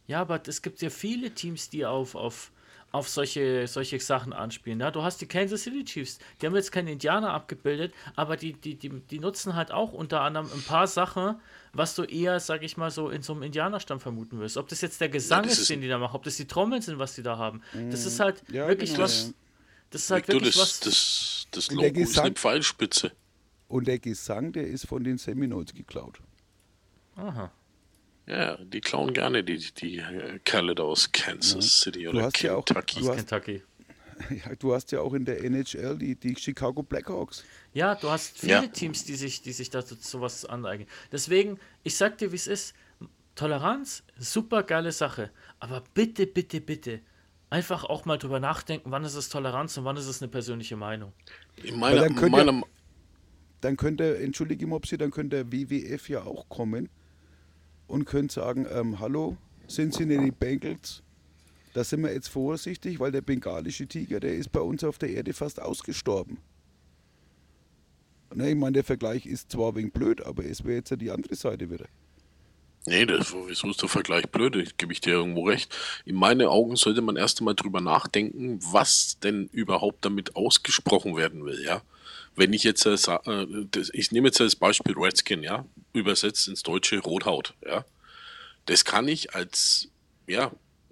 Ja, aber es gibt ja viele Teams, die auf, auf, auf solche, solche Sachen anspielen. Ja, du hast die Kansas City Chiefs, die haben jetzt keine Indianer abgebildet, aber die, die, die, die nutzen halt auch unter anderem ein paar Sachen, was du eher, sag ich mal, so in so einem Indianerstamm vermuten wirst. Ob das jetzt der Gesang das ist, ist- den die da machen, ob das die Trommeln sind, was die da haben. Das ist halt Ja, wirklich genau, was. ja. Das ist halt Victor, wirklich das, was. das, das Logo ist Gesang- eine Pfeilspitze. Und der Gesang, der ist von den Seminoles geklaut. Aha. Ja, die klauen gerne die, die äh, Kerle da aus Kansas City Du oder hast ja auch- Kentucky. du hast- Kentucky. Ja, du hast ja auch in der NHL die, die Chicago Blackhawks. Ja, du hast viele Ja. Teams, die sich, die sich dazu sowas aneignen. Deswegen, ich sag dir, wie es ist. Toleranz, super geile Sache. Aber bitte, bitte, bitte, einfach auch mal drüber nachdenken, wann ist es Toleranz und wann ist es eine persönliche Meinung. Meiner, dann könnt ihr- meiner, Dann könnte, entschuldige Mopsi, dann könnte der WWF ja auch kommen und könnte sagen, ähm, hallo, Cincinnati Bengals, da sind wir jetzt vorsichtig, weil der bengalische Tiger, der ist bei uns auf der Erde fast ausgestorben. Ne, ich meine, der Vergleich ist zwar wegen blöd, aber es wäre jetzt ja die andere Seite wieder. Nee, das, wieso ist der Vergleich blöd? Ich gebe ich dir irgendwo recht. In meinen Augen sollte man erst einmal drüber nachdenken, was denn überhaupt damit ausgesprochen werden will, ja. Wenn ich jetzt, äh, äh, das, ich nehme jetzt als Beispiel Redskin, ja, übersetzt ins Deutsche Rothaut, ja. Das kann ich als, ja,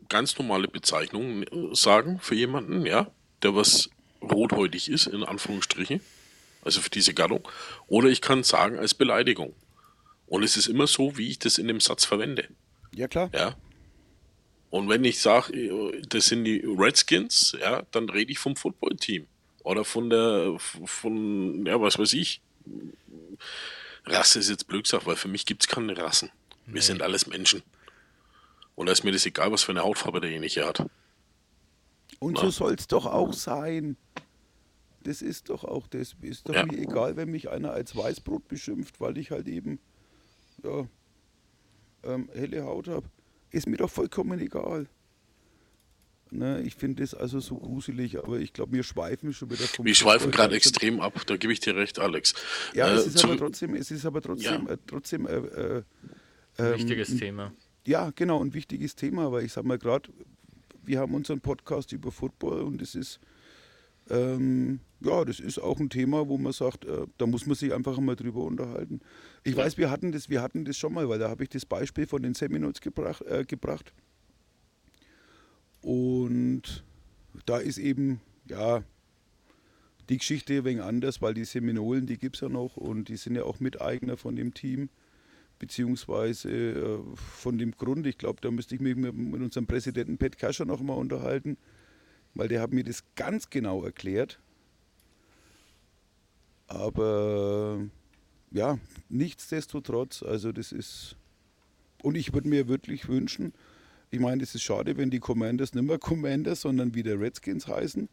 ganz normale Bezeichnung äh, sagen für jemanden, ja, der was rothäutig ist, in Anführungsstrichen, also für diese Gattung. Oder ich kann sagen als Beleidigung. Und es ist immer so, wie ich das in dem Satz verwende. Ja klar. Ja. Und wenn ich sage, das sind die Redskins, ja, dann rede ich vom Footballteam. Oder von der, von, ja, was weiß ich. Rasse ist jetzt blöd gesagt, weil für mich gibt es keine Rassen. Wir sind alles Menschen. Und da ist mir das egal, was für eine Hautfarbe derjenige hat. Und so soll es doch auch sein. Das ist doch auch, das ist doch Ja. mir egal, wenn mich einer als Weißbrot beschimpft, weil ich halt eben ja, ähm, helle Haut habe. Ist mir doch vollkommen egal. Ne, ich finde das also so gruselig, aber ich glaube, wir schweifen schon wieder vom Wir schweifen gerade extrem ab, da gebe ich dir recht, Alex. Ja, Äh, es ist zum- aber trotzdem, es ist aber trotzdem, Ja. äh, trotzdem äh, äh, ähm, Wichtiges Thema. ja, genau, ein wichtiges Thema, weil ich sage mal gerade, wir haben unseren Podcast über Football und es ist, ähm, ja, das ist auch ein Thema, wo man sagt, äh, da muss man sich einfach mal drüber unterhalten. Ich weiß, wir hatten das, wir hatten das schon mal, weil da habe ich das Beispiel von den Seminoles gebracht, äh, gebracht. Und da ist eben, ja, die Geschichte ein wenig anders, weil die Seminolen, die gibt es ja noch und die sind ja auch Miteigner von dem Team beziehungsweise äh, von dem Grund, ich glaube, da müsste ich mich mit, unserem Präsidenten Pat Kascher noch mal unterhalten. weil der hat mir das ganz genau erklärt. Aber ja, nichtsdestotrotz, also das ist. Und ich würde mir wirklich wünschen, ich meine, es ist schade, wenn die Commanders nicht mehr Commanders, sondern wieder Redskins heißen,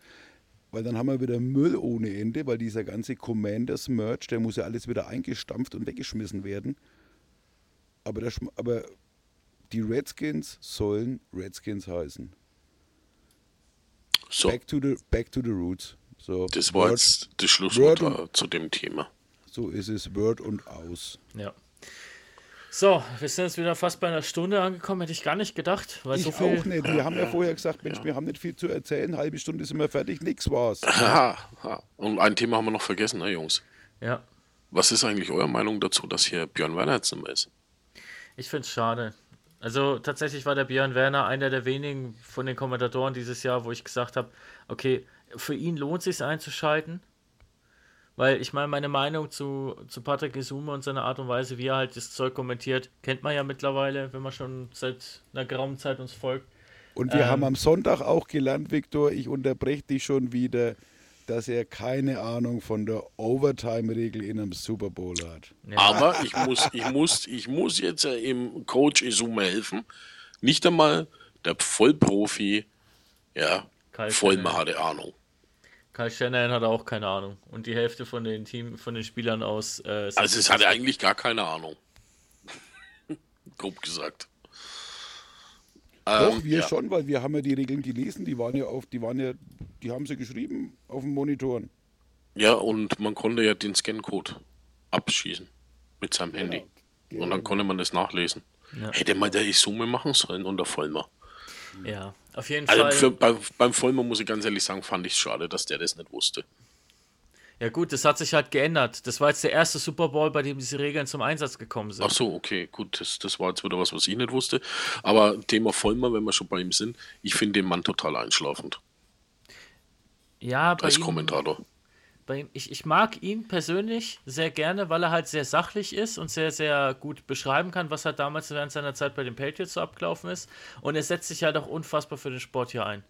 weil dann haben wir wieder Müll ohne Ende, weil dieser ganze Commanders-Merch, der muss ja alles wieder eingestampft und weggeschmissen werden. Aber, das, aber die Redskins sollen Redskins heißen. So, Back, to the, back to the roots. So, das war Word- jetzt das Schlusswort zu dem Thema. So ist es, Word und aus. Ja. So, wir sind jetzt wieder fast bei einer Stunde angekommen, hätte ich gar nicht gedacht, weil Ich so viel. auch nicht. Wir haben ja vorher gesagt, Mensch, wir haben nicht viel zu erzählen, halbe Stunde sind wir fertig, nix war's. Und ein Thema haben wir noch vergessen, ne, Jungs? Ja, Was ist eigentlich eure Meinung dazu, dass hier Björn Werner jetzt mehr ist? ich finde es schade. Also tatsächlich war der Björn Werner einer der wenigen von den Kommentatoren dieses Jahr, wo ich gesagt habe, okay, für ihn lohnt es sich einzuschalten. Weil ich meine, meine Meinung zu, zu Patrick Isume und seiner Art und Weise, wie er halt das Zeug kommentiert, kennt man ja mittlerweile, wenn man schon seit einer geraumen Zeit uns folgt. Und wir Ähm. haben am Sonntag auch gelernt, Viktor, ich unterbreche dich schon wieder, dass er keine Ahnung von der Overtime-Regel in einem Super Bowl hat. Aber ich muss, ich muss, ich muss jetzt äh, im Coach Isume helfen. Nicht einmal der Vollprofi, ja, Shanahan. hatte Ahnung. Kyle Shanahan hat auch keine Ahnung. Und die Hälfte von den Team, von den Spielern aus. Äh, Also es hatte eigentlich gar keine Ahnung. Grob gesagt. Doch, Ähm, wir ja. schon, weil wir haben ja die Regeln gelesen, die waren ja auf, die waren ja, die haben sie geschrieben auf den Monitoren. Ja, und man konnte ja den Scancode abschießen mit seinem Handy. Genau. Und dann konnte man das nachlesen. Ja. Hätte man der Isume machen sollen und der Vollmer. Ja, auf jeden Also Fall. für, bei, beim Vollmer muss ich ganz ehrlich sagen, fand ich es schade, dass der das nicht wusste. Ja gut, das hat sich halt geändert. Das war jetzt der erste Super Bowl, bei dem diese Regeln zum Einsatz gekommen sind. Ach so, okay, gut, das, das war jetzt wieder was, was ich nicht wusste. Aber Thema Vollmer, wenn wir schon bei ihm sind, ich finde den Mann total einschlafend Ja, bei als ihm, Kommentator. Ich, ich mag ihn persönlich sehr gerne, weil er halt sehr sachlich ist und sehr, sehr gut beschreiben kann, was halt damals während seiner Zeit bei den Patriots so abgelaufen ist. Und er setzt sich halt auch unfassbar für den Sport hier ein.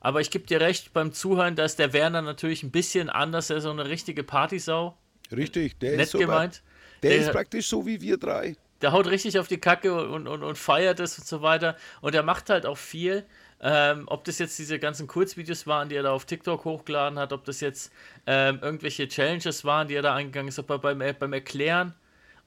Aber ich gebe dir recht, beim Zuhören, da ist der Werner natürlich ein bisschen anders, er ist so eine richtige Partysau. Richtig, der Nett ist so gemeint. Der, Der- ist praktisch so wie wir drei. der haut richtig auf die Kacke und, und, und feiert es und so weiter. Und er macht halt auch viel. Ähm, ob das jetzt diese ganzen Kurzvideos waren, die er da auf TikTok hochgeladen hat, ob das jetzt ähm, irgendwelche Challenges waren, die er da eingegangen ist, ob er beim, beim Erklären,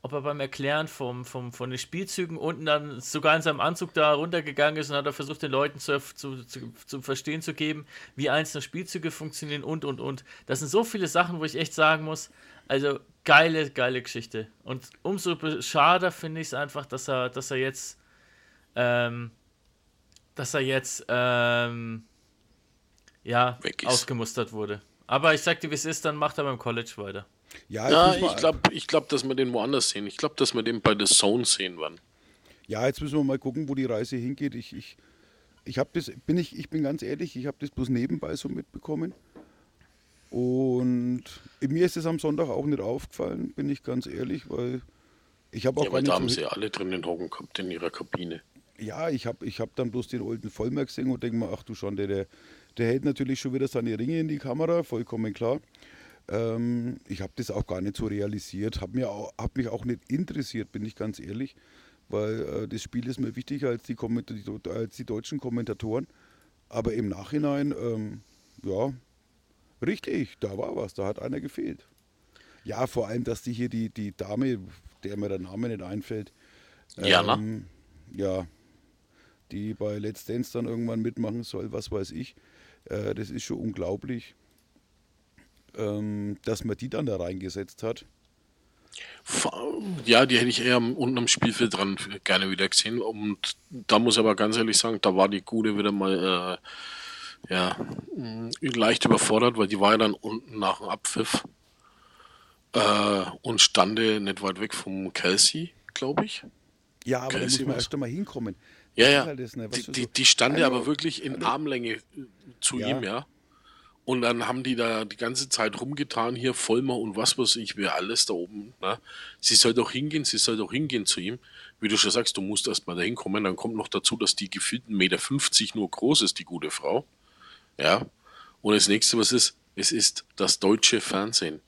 ob er beim Erklären vom, vom, von den Spielzügen unten dann sogar in seinem Anzug da runtergegangen ist und hat er versucht, den Leuten zu, zu, zu, zu verstehen zu geben, wie einzelne Spielzüge funktionieren und, und, und. Das sind so viele Sachen, wo ich echt sagen muss, also geile, geile Geschichte. Und umso schade finde ich es einfach, dass er, dass er jetzt, ähm, dass er jetzt, ähm, ja, Weg ist. ausgemustert wurde. Aber ich sag dir, wie es ist, dann macht er beim College weiter. Ja, Ja, ich glaube, ich glaub, dass wir den woanders sehen. Ich glaube, dass wir den bei The Zone sehen werden. Ja, jetzt müssen wir mal gucken, wo die Reise hingeht. Ich, ich, ich habe das, bin ich, ich bin ganz ehrlich, ich habe das bloß nebenbei so mitbekommen. Und mir ist es am Sonntag auch nicht aufgefallen, bin ich ganz ehrlich, weil ich habe auch Ja, nicht da haben sie alle drinnen hocken gehabt in ihrer Kabine. Ja, ich habe ich hab dann bloß den alten Vollmerk gesehen und denke mir, ach du Schande, der, der hält natürlich schon wieder seine Ringe in die Kamera, vollkommen klar. Ähm, ich habe das auch gar nicht so realisiert, habe hab mich auch nicht interessiert, bin ich ganz ehrlich, weil äh, das Spiel ist mir wichtiger als die, die, als die deutschen Kommentatoren. Aber im Nachhinein, ähm, ja, richtig, da war was, da hat einer gefehlt. Ja, vor allem, dass die hier die, die Dame, der mir der Name nicht einfällt, Jana? ähm, ja, die bei Let's Dance dann irgendwann mitmachen soll, was weiß ich. Äh, das ist schon unglaublich, ähm, dass man die dann da reingesetzt hat. Ja, die hätte ich eher unten am Spielfeld dran gerne wieder gesehen. Und da muss ich aber ganz ehrlich sagen, da war die Gute wieder mal äh, ja, mh, leicht überfordert, weil die war ja dann unten nach dem Abpfiff äh, und stande nicht weit weg vom Kelsey, glaube ich. Ja, aber da Kelsey muss man erst einmal hinkommen. Ja, ja. ist halt ne, die, die, die stande Hallo, aber wirklich in hallo. Armlänge äh, zu Ja. ihm, ja. Und dann haben die da die ganze Zeit rumgetan, hier Vollmer und was weiß ich, wer alles da oben. Ne? Sie soll doch hingehen, sie soll doch hingehen zu ihm. Wie du schon sagst, du musst erst mal da hinkommen. Dann kommt noch dazu, dass die gefühlten Meter 50 nur groß ist, die gute Frau. Ja. Und das nächste, was ist, es ist das deutsche Fernsehen.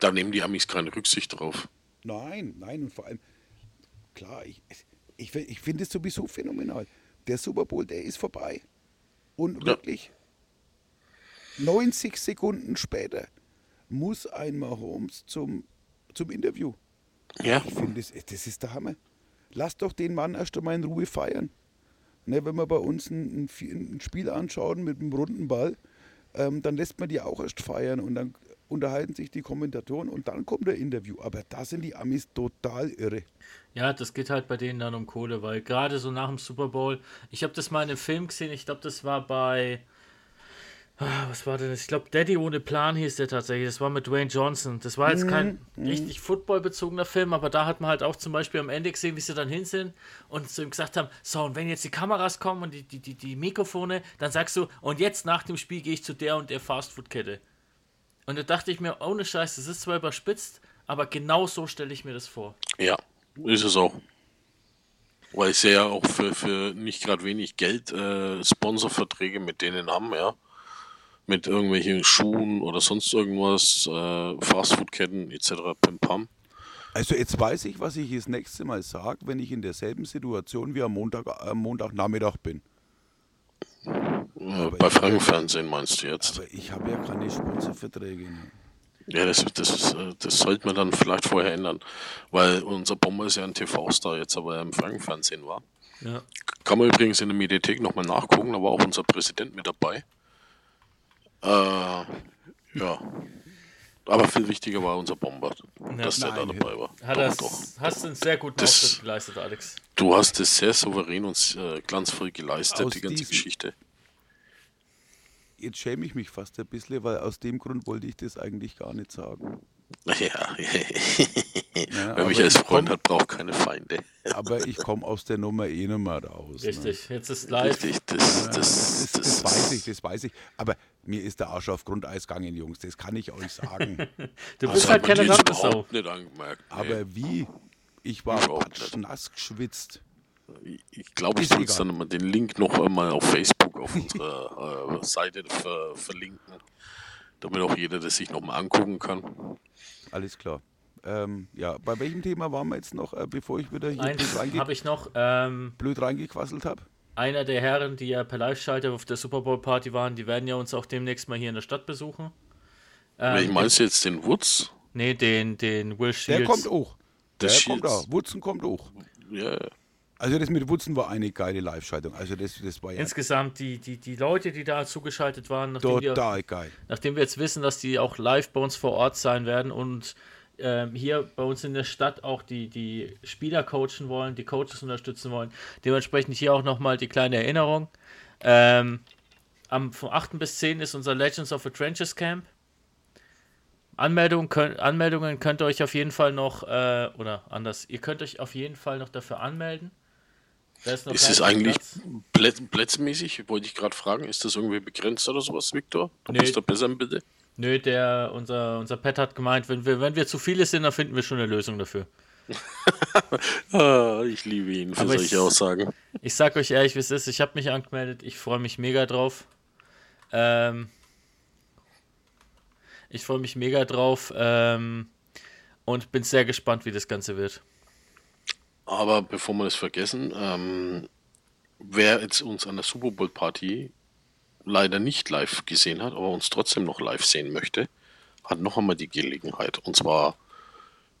Da nehmen die Amis keine Rücksicht drauf. Nein, nein, und vor allem, klar, ich, ich, ich finde es sowieso phänomenal. Der Super Bowl, der ist vorbei. Und Ja. wirklich, 90 Sekunden später muss ein Mahomes zum, zum Interview. Ja. Ich finde, das, das ist der Hammer. Lass doch den Mann erst einmal in Ruhe feiern. Ne, wenn wir bei uns ein, ein, ein Spiel anschauen mit einem runden Ball, ähm, dann lässt man die auch erst feiern und dann unterhalten sich die Kommentatoren und dann kommt der Interview. Aber da sind die Amis total irre. Ja, das geht halt bei denen dann um Kohle, weil gerade so nach dem Super Bowl, ich habe das mal in einem Film gesehen, ich glaube, das war bei, ah, was war denn das? Ich glaube, Daddy ohne Plan hieß der tatsächlich, das war mit Dwayne Johnson. Das war jetzt kein richtig footballbezogener Film, aber da hat man halt auch zum Beispiel am Ende gesehen, wie sie dann hin sind und zu ihm gesagt haben, so, und wenn jetzt die Kameras kommen und die, die, die, die Mikrofone, dann sagst du, und jetzt nach dem Spiel gehe ich zu der und der Fastfood-Kette. Und da dachte ich mir, ohne Scheiß, das ist zwar überspitzt, aber genau so stelle ich mir das vor. Ja, ist es auch. Weil sie ja auch für, für nicht gerade wenig Geld äh, Sponsorverträge mit denen haben, ja. Mit irgendwelchen Schuhen oder sonst irgendwas, äh, Fastfood-Ketten etc. Pim Pam. Also jetzt weiß ich, was ich das nächste Mal sage, wenn ich in derselben Situation wie am Montag, am Montagnachmittag bin. Äh, bei Frankenfernsehen meinst du jetzt? Aber ich habe ja keine Sponsorverträge. Ne? Ja, das, das, äh, das sollte man dann vielleicht vorher ändern. Weil unser Bomber ist ja ein TV-Star jetzt, aber er im Frankenfernsehen war. Ja. Kann man übrigens in der Mediathek nochmal nachgucken, da war auch unser Präsident mit dabei. Äh, ja. Aber viel wichtiger war unser Bomber, dass der da Nein, dabei war. Hat Doch, das, doch. hast du einen sehr guten Das- Auftritt geleistet, Alex. Du hast es sehr souverän und äh, glanzvoll geleistet, Aus die ganze diesem- Geschichte. Jetzt schäme ich mich fast ein bisschen, weil aus dem Grund wollte ich das eigentlich gar nicht sagen. Ja, Ja, wer mich als Freund komm- hat, braucht keine Feinde. Aber ich komme aus der Nummer eh nicht mehr raus. Ne? Richtig, jetzt ist live. Richtig, das, das, Das, das, das weiß ich, das weiß ich. Aber mir ist der Arsch auf Grundeis gegangen, Jungs. Das kann ich euch sagen. Du bist hat halt keine Rampensau. überhaupt nicht angemerkt. nee. Aber wie? Ich war nass geschwitzt. Ich- glaube, ich soll jetzt egal. dann mal den Link noch einmal auf Facebook auf unserer äh, Seite ver verlinken, damit auch jeder das sich nochmal angucken kann. Alles klar. Ähm, ja, bei welchem Thema waren wir jetzt noch, äh, bevor ich wieder hier blöd, Eins reinge habe ich noch. Ähm, blöd reingequasselt habe? einer der Herren, die ja per Live-Schalter auf der Super Bowl Party waren, die werden ja uns auch demnächst mal hier in der Stadt besuchen. Welchen Ähm, meinst du jetzt den Woods? nee, den, den Will Der Shields. kommt auch. Der Das kommt auch. Wutzen kommt auch. Ja, ja. Also das mit Wutzen war eine geile Live-Schaltung. Also das, das war ja Insgesamt die, die, die Leute, die da zugeschaltet waren, nachdem, wir, total geil. nachdem wir jetzt wissen, dass die auch live bei uns vor Ort sein werden und ähm, hier bei uns in der Stadt auch die, die Spieler coachen wollen, die Coaches unterstützen wollen. Dementsprechend hier auch nochmal die kleine Erinnerung. Ähm, am, vom 8. bis 10. ist unser Legends of the Trenches Camp. Anmeldungen, könnt, Anmeldungen könnt ihr euch auf jeden Fall noch, äh, oder anders, ihr könnt euch auf jeden Fall noch dafür anmelden. Noch Ist es eigentlich Platz. plätzmäßig? Wollte ich gerade fragen, ist das irgendwie begrenzt oder sowas, Viktor? Du Nee. bist da besser Bitte. Nö, der, unser, unser Pet hat gemeint, wenn wir, wenn wir zu viele sind, dann finden wir schon eine Lösung dafür. Ah, ich liebe ihn für Aber ich- solche Aussagen. Ich sag euch ehrlich, wie es ist. Ich habe mich angemeldet. Ich freue mich mega drauf. Ähm, ich freue mich mega drauf. Ähm, und bin sehr gespannt, wie das Ganze wird. Aber bevor wir das vergessen, ähm, wer jetzt uns an der Super Bowl Party leider nicht live gesehen hat, aber uns trotzdem noch live sehen möchte, hat noch einmal die Gelegenheit. Und zwar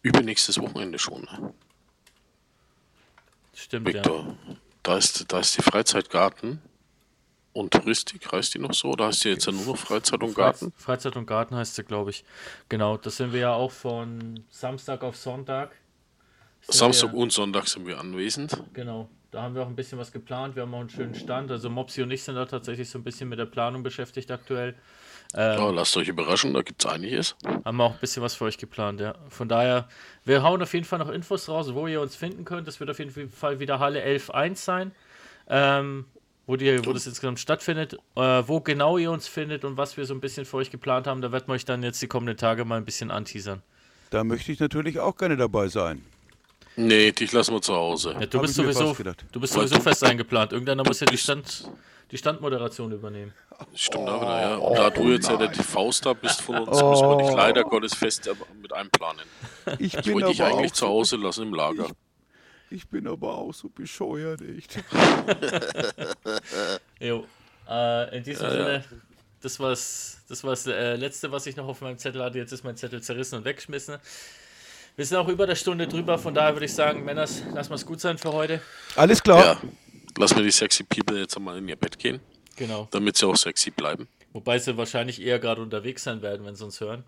übernächstes Wochenende schon. Ne? Stimmt, Victor, da, ist, da ist die Freizeitgarten und Touristik, heißt die noch so? Oder heißt die jetzt ja nur noch Freizeit und ja. Garten? Freiz- Freizeit und Garten heißt sie, glaube ich. Genau, das sind wir ja auch von Samstag auf Sonntag. Samstag wir, und Sonntag sind wir anwesend. Genau, da haben wir auch ein bisschen was geplant. Wir haben auch einen schönen Stand. Also Mopsi und ich sind da tatsächlich so ein bisschen mit der Planung beschäftigt aktuell. Ja, lasst euch überraschen, da gibt es einiges. Haben wir auch ein bisschen was für euch geplant, ja. Von daher, wir hauen auf jeden Fall noch Infos raus, wo ihr uns finden könnt. Das wird auf jeden Fall wieder Halle 11.1 sein, ähm, wo, die, wo das insgesamt stattfindet. Äh, wo genau ihr uns findet und was wir so ein bisschen für euch geplant haben, da werden wir euch dann jetzt die kommenden Tage mal ein bisschen anteasern. Da möchte ich natürlich auch gerne dabei sein. Nee, dich lassen wir zu Hause. Ja, du bist sowieso, du bist sowieso fest eingeplant. Irgendeiner muss ja die, Stand, die Standmoderation übernehmen. Stimmt auch wieder, ja. Und da du jetzt ja der TV-Star bist von uns, müssen wir dich leider Gottes fest aber mit einplanen. Ich Ich wollte dich aber eigentlich zu Hause lassen im Lager. Ich bin aber auch so bescheuert, echt. Jo. Äh, in diesem Sinne, das war's, das war's äh, letzte, was ich noch auf meinem Zettel hatte. Jetzt ist mein Zettel zerrissen und weggeschmissen. Wir sind auch über der Stunde drüber, von daher würde ich sagen, Männers, lassen wir es gut sein für heute. Alles klar. Ja. Lass mir die sexy People jetzt einmal in ihr Bett gehen, Genau. damit sie auch sexy bleiben. Wobei sie wahrscheinlich eher gerade unterwegs sein werden, wenn sie uns hören.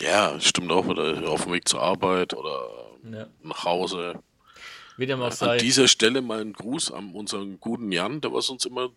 Ja, stimmt auch wieder auf dem Weg zur Arbeit oder Ja. nach Hause. Wie dem auch sei. An dieser Stelle mal ein Gruß an unseren guten Jan, der was uns immer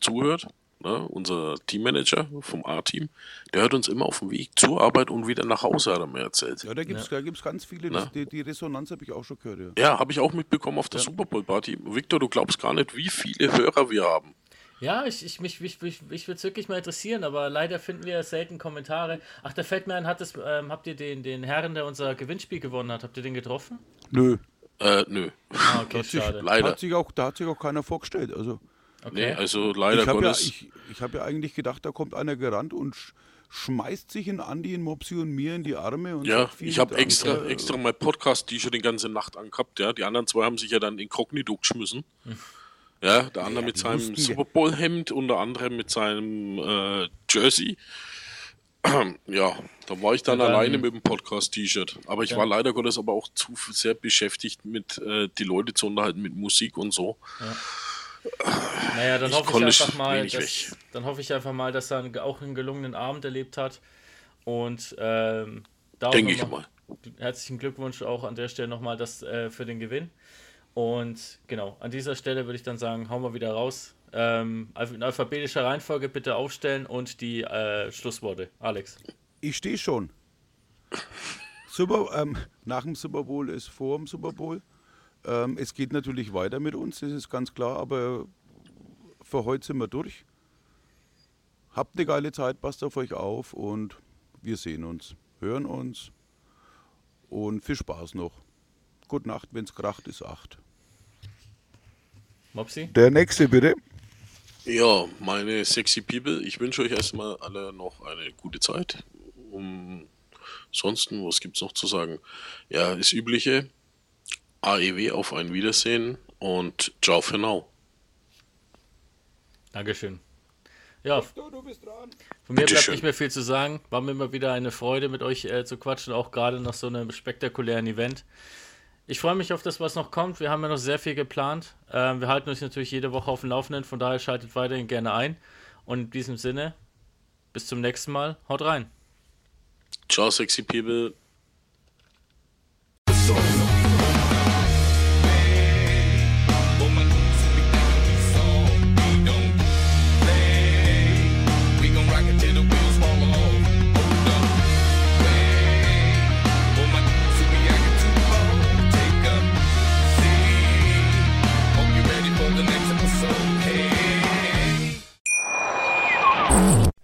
zuhört. Ne? Unser Teammanager vom A-Team. Der hört uns immer auf dem Weg zur Arbeit und wieder nach Hause, hat er mir erzählt. Ja, da gibt es da gibt's ganz viele. Das, die, die Resonanz habe ich auch schon gehört. Ja. Ja, habe ich auch mitbekommen auf der Super Bowl Party. Victor, du glaubst gar nicht, wie viele Hörer wir haben. Ja, ich, ich, mich, mich, mich, mich würde es wirklich mal interessieren, aber leider finden wir selten Kommentare. Ach, da fällt mir ein, hat es, ähm, habt ihr den, den Herren, der unser Gewinnspiel gewonnen hat, habt ihr den getroffen? Nö. Äh, nö. Ah, okay, Hat sich, schade. Leider. Hat sich auch, da hat sich auch keiner vorgestellt. Also, Nee, Okay. also leider ich habe ja, Gottes. ich, ich hab ja eigentlich gedacht, da kommt einer gerannt und sch schmeißt sich in Andi, in Mopsi und mir in die Arme. Und ja, ich habe extra, Äh, extra mein Podcast-T-Shirt die ganze Nacht angehabt. Ja, die anderen zwei haben sich ja dann inkognito geschmissen. Ja, der andere mit die seinem ja- Super Bowl-Hemd und der andere mit seinem äh, Jersey. ja, da war ich dann Ja, dann- alleine mit dem Podcast-T-Shirt. Aber ich war leider Gottes aber auch zu sehr beschäftigt mit äh, die Leute zu unterhalten mit Musik und so. Naja, dann Ich hoffe ich einfach mal, dass, dann hoffe ich einfach mal, dass er einen, auch einen gelungenen Abend erlebt hat. Und ähm, Denke ich mal. Herzlichen Glückwunsch auch an der Stelle nochmal das äh, für den Gewinn. Und genau, an dieser Stelle würde ich dann sagen, hauen wir wieder raus. Ähm, in alphabetischer Reihenfolge bitte aufstellen und die äh, Schlussworte. Alex. Ich stehe schon. Super, ähm, nach dem Super Bowl ist vor dem Super Bowl. Ähm, es geht natürlich weiter mit uns, das ist ganz klar, aber für heute sind wir durch. Habt eine geile Zeit, passt auf euch auf und wir sehen uns, hören uns und viel Spaß noch. Gute Nacht, wenn's kracht, ist acht. Mopsi? Der nächste bitte. Ja, meine sexy People, ich wünsche euch erstmal alle noch eine gute Zeit. Um, ansonsten, was gibt's noch zu sagen? Ja, das Übliche. AEW auf ein Wiedersehen und ciao für now. Dankeschön. Ja, Du bist dran. Von mir bleibt nicht mehr viel zu sagen. War mir immer wieder eine Freude, mit euch äh, zu quatschen, auch gerade nach so einem spektakulären Event. Ich freue mich auf das, was noch kommt. Wir haben ja noch sehr viel geplant. Ähm, wir halten euch natürlich jede Woche auf dem Laufenden, von daher schaltet weiterhin gerne ein. Und in diesem Sinne, bis zum nächsten Mal. Haut rein. Ciao, sexy People.